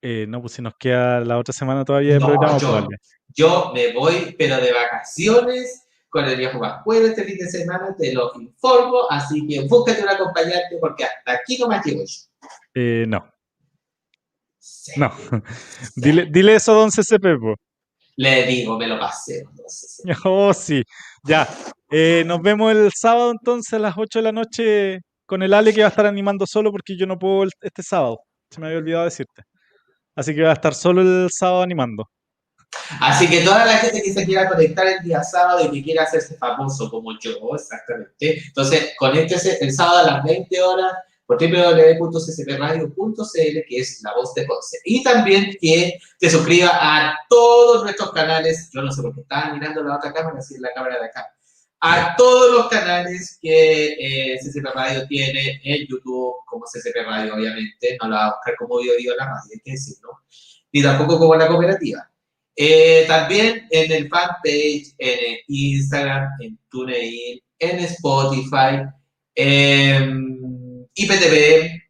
[SPEAKER 2] Eh, no, pues si nos queda la otra semana todavía de
[SPEAKER 3] No,
[SPEAKER 2] programa,
[SPEAKER 3] yo-
[SPEAKER 2] pues, Ale.
[SPEAKER 3] Yo me voy, pero de vacaciones, con el viejo Pascuero este fin de semana, te lo informo, así que búscate un acompañante porque hasta aquí no me llego yo.
[SPEAKER 2] Eh, no,
[SPEAKER 3] Sí.
[SPEAKER 2] no. Dile, dile eso a don CCP, po.
[SPEAKER 3] Le digo, me lo pasé.
[SPEAKER 2] Oh, sí. Ya. Eh, nos vemos el sábado entonces a las 8 de la noche con el Ale que va a estar animando solo porque yo no puedo el- este sábado. Se me había olvidado decirte. Así que va a estar solo el sábado animando.
[SPEAKER 3] Así que toda la gente que se quiera conectar el día sábado y que quiera hacerse famoso como yo, exactamente. Entonces, conéctese el sábado a las 20 horas por www.ccpradio.cl, que es la voz de Conce. Y también que te suscriba a todos nuestros canales. Yo no sé por qué estaba mirando la otra cámara, así es la cámara de acá. A todos los canales que eh, CCP Radio tiene en YouTube, como CCP Radio, obviamente. No la va a buscar como video en la radio, hay que decirlo. Ni tampoco como la cooperativa. Eh, también en el fanpage, en el Instagram, en TuneIn, en Spotify, en IPTV,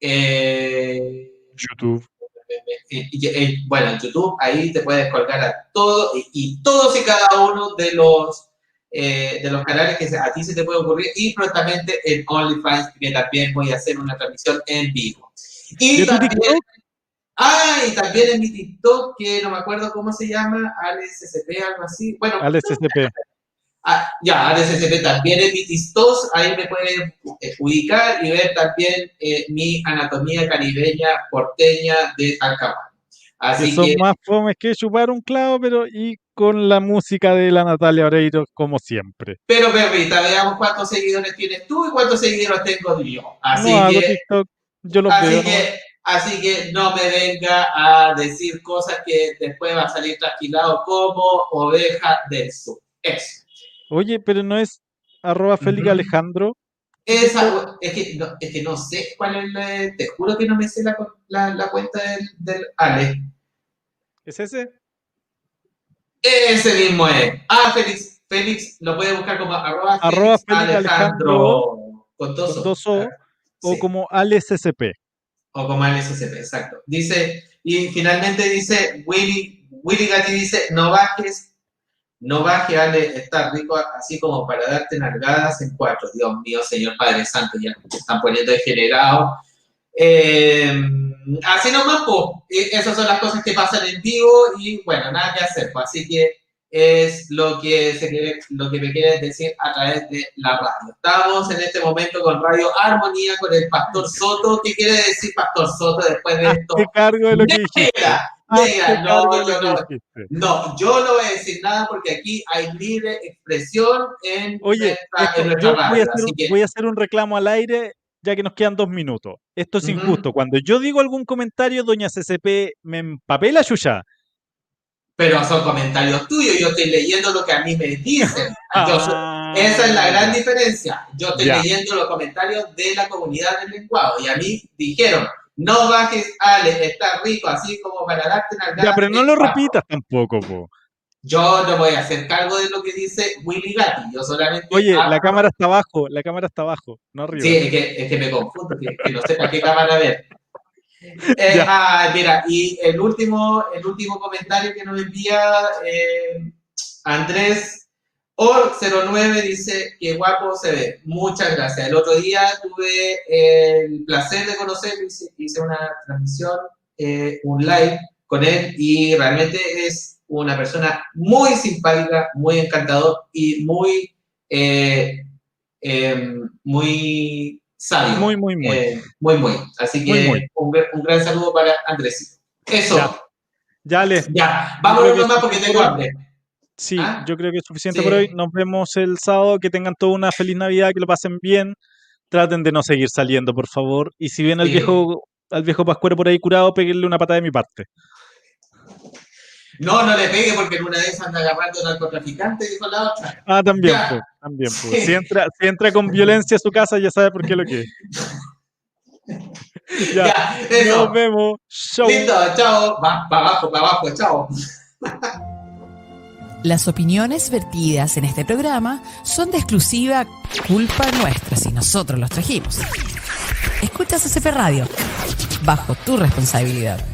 [SPEAKER 3] eh,
[SPEAKER 2] YouTube.
[SPEAKER 3] y- y- y- bueno, en YouTube, ahí te puedes colgar a todo y, todos y cada uno de los, eh, de los canales que a ti se te puede ocurrir y prontamente en OnlyFans, que también voy a hacer una transmisión en vivo.
[SPEAKER 2] ¿Y
[SPEAKER 3] también? Ah, y también en mi TikTok, que no me acuerdo cómo se llama, AlexSCP, algo así. Bueno,
[SPEAKER 2] AlexSCP.
[SPEAKER 3] Ah, ya, AlexSCP también en mi TikTok, ahí me pueden eh, ubicar y ver también eh, mi anatomía caribeña porteña de Talcahuano.
[SPEAKER 2] Que son
[SPEAKER 3] que,
[SPEAKER 2] más fomes que chupar un clavo, pero y con la música de la Natalia Oreiro, como siempre.
[SPEAKER 3] pero perrita, veamos cuántos seguidores tienes tú y cuántos seguidores tengo yo. Así
[SPEAKER 2] no
[SPEAKER 3] que,
[SPEAKER 2] TikTok, yo los
[SPEAKER 3] así
[SPEAKER 2] veo. ¿no?
[SPEAKER 3] que, así que no me venga a decir cosas que después va a salir trasquilado como oveja del sur. Eso.
[SPEAKER 2] Oye, pero no es arroba Félix. Alejandro.
[SPEAKER 3] Esa, es que, no, es que no sé cuál es la, te juro que no me sé la, la, la cuenta del, del Ale.
[SPEAKER 2] ¿Es ese?
[SPEAKER 3] Ese mismo es. Ah, Félix, Félix lo puede buscar como arroba,
[SPEAKER 2] Arroba
[SPEAKER 3] Félix
[SPEAKER 2] Félix
[SPEAKER 3] Alejandro con dos
[SPEAKER 2] Con
[SPEAKER 3] O.
[SPEAKER 2] dos O, o
[SPEAKER 3] Sí,
[SPEAKER 2] como AlexSCP.
[SPEAKER 3] o como LSCP, exacto. Dice, y finalmente dice, Willy, Willy Gatti dice, no bajes, no baje, Ale, está rico así como para darte nalgadas en cuatro. Dios mío, Señor Padre Santo, ya me están poniendo degenerado. Eh, así nomás, pues, esas son las cosas que pasan en vivo y bueno, nada que hacer, pues, así que es lo que, se quiere, lo que me quieren decir a través de la radio. Estamos en este momento con Radio Armonía, con el Pastor Soto. ¿Qué quiere decir Pastor Soto después de esto?
[SPEAKER 2] Hazte cargo de lo que dijiste.
[SPEAKER 3] No, yo no,
[SPEAKER 2] dijiste.
[SPEAKER 3] no, yo no voy a decir nada porque aquí hay libre expresión en
[SPEAKER 2] Oye, esto-
[SPEAKER 3] en
[SPEAKER 2] yo voy a, hacer, un-
[SPEAKER 3] que,
[SPEAKER 2] voy a hacer un reclamo al aire ya que nos quedan dos minutos. Esto es injusto. Cuando yo digo algún comentario, doña CCP me empapela chucha.
[SPEAKER 3] pero son comentarios tuyos, yo estoy leyendo lo que a mí me dicen. Yo
[SPEAKER 2] Ah,
[SPEAKER 3] Esa es la gran diferencia. Yo estoy
[SPEAKER 2] Ya.
[SPEAKER 3] leyendo los comentarios de la comunidad del lenguado y a mí dijeron, no bajes, Ale, está rico, así como para darte una
[SPEAKER 2] Ya, pero no lo repitas tampoco, po.
[SPEAKER 3] Yo no voy a hacer cargo de lo que dice Willy Gatti, yo solamente...
[SPEAKER 2] Oye, la cámara está abajo, la cámara está abajo, no arriba.
[SPEAKER 3] Sí, es que, es que me confundo, que, que no sepa qué cámara ver. Eh, ah, mira, y el último, el último comentario que nos envía eh, Andrés Or09 dice que guapo se ve. Muchas gracias. El otro día tuve el placer de conocerlo, hice, hice una transmisión, eh, un live con él y realmente es una persona muy simpática, muy encantador y muy, eh, eh, muy sabio.
[SPEAKER 2] Muy, muy, muy.
[SPEAKER 3] Eh, muy, muy. Así que
[SPEAKER 2] Muy, muy.
[SPEAKER 3] Un, gr- un gran saludo para Andrés. Eso,
[SPEAKER 2] Ya.
[SPEAKER 3] ya,
[SPEAKER 2] Ya, Ale,
[SPEAKER 3] vámonos nomás porque
[SPEAKER 2] por
[SPEAKER 3] tengo hambre.
[SPEAKER 2] Sí,
[SPEAKER 3] ¿Ah?
[SPEAKER 2] yo creo que es suficiente
[SPEAKER 3] Sí.
[SPEAKER 2] por hoy. Nos vemos el sábado. Que tengan toda una feliz Navidad, que lo pasen bien. Traten de no seguir saliendo, por favor. Y si viene el
[SPEAKER 3] Sí.
[SPEAKER 2] viejo, al viejo Pascuero por ahí curado, peguenle una patada de mi parte.
[SPEAKER 3] No, no le pegue porque en una de esas anda agarrando narcotraficante, dijo la otra.
[SPEAKER 2] Ah, también, po, también.
[SPEAKER 3] Sí.
[SPEAKER 2] Si entra, si entra con violencia a su casa, ya sabe por qué lo que es. Ya, nos vemos. Show.
[SPEAKER 3] Listo, chao. Va para abajo, para abajo, chao.
[SPEAKER 6] Las opiniones vertidas en este programa son de exclusiva culpa nuestra si nosotros los trajimos. Escuchas CCP Radio, bajo tu responsabilidad.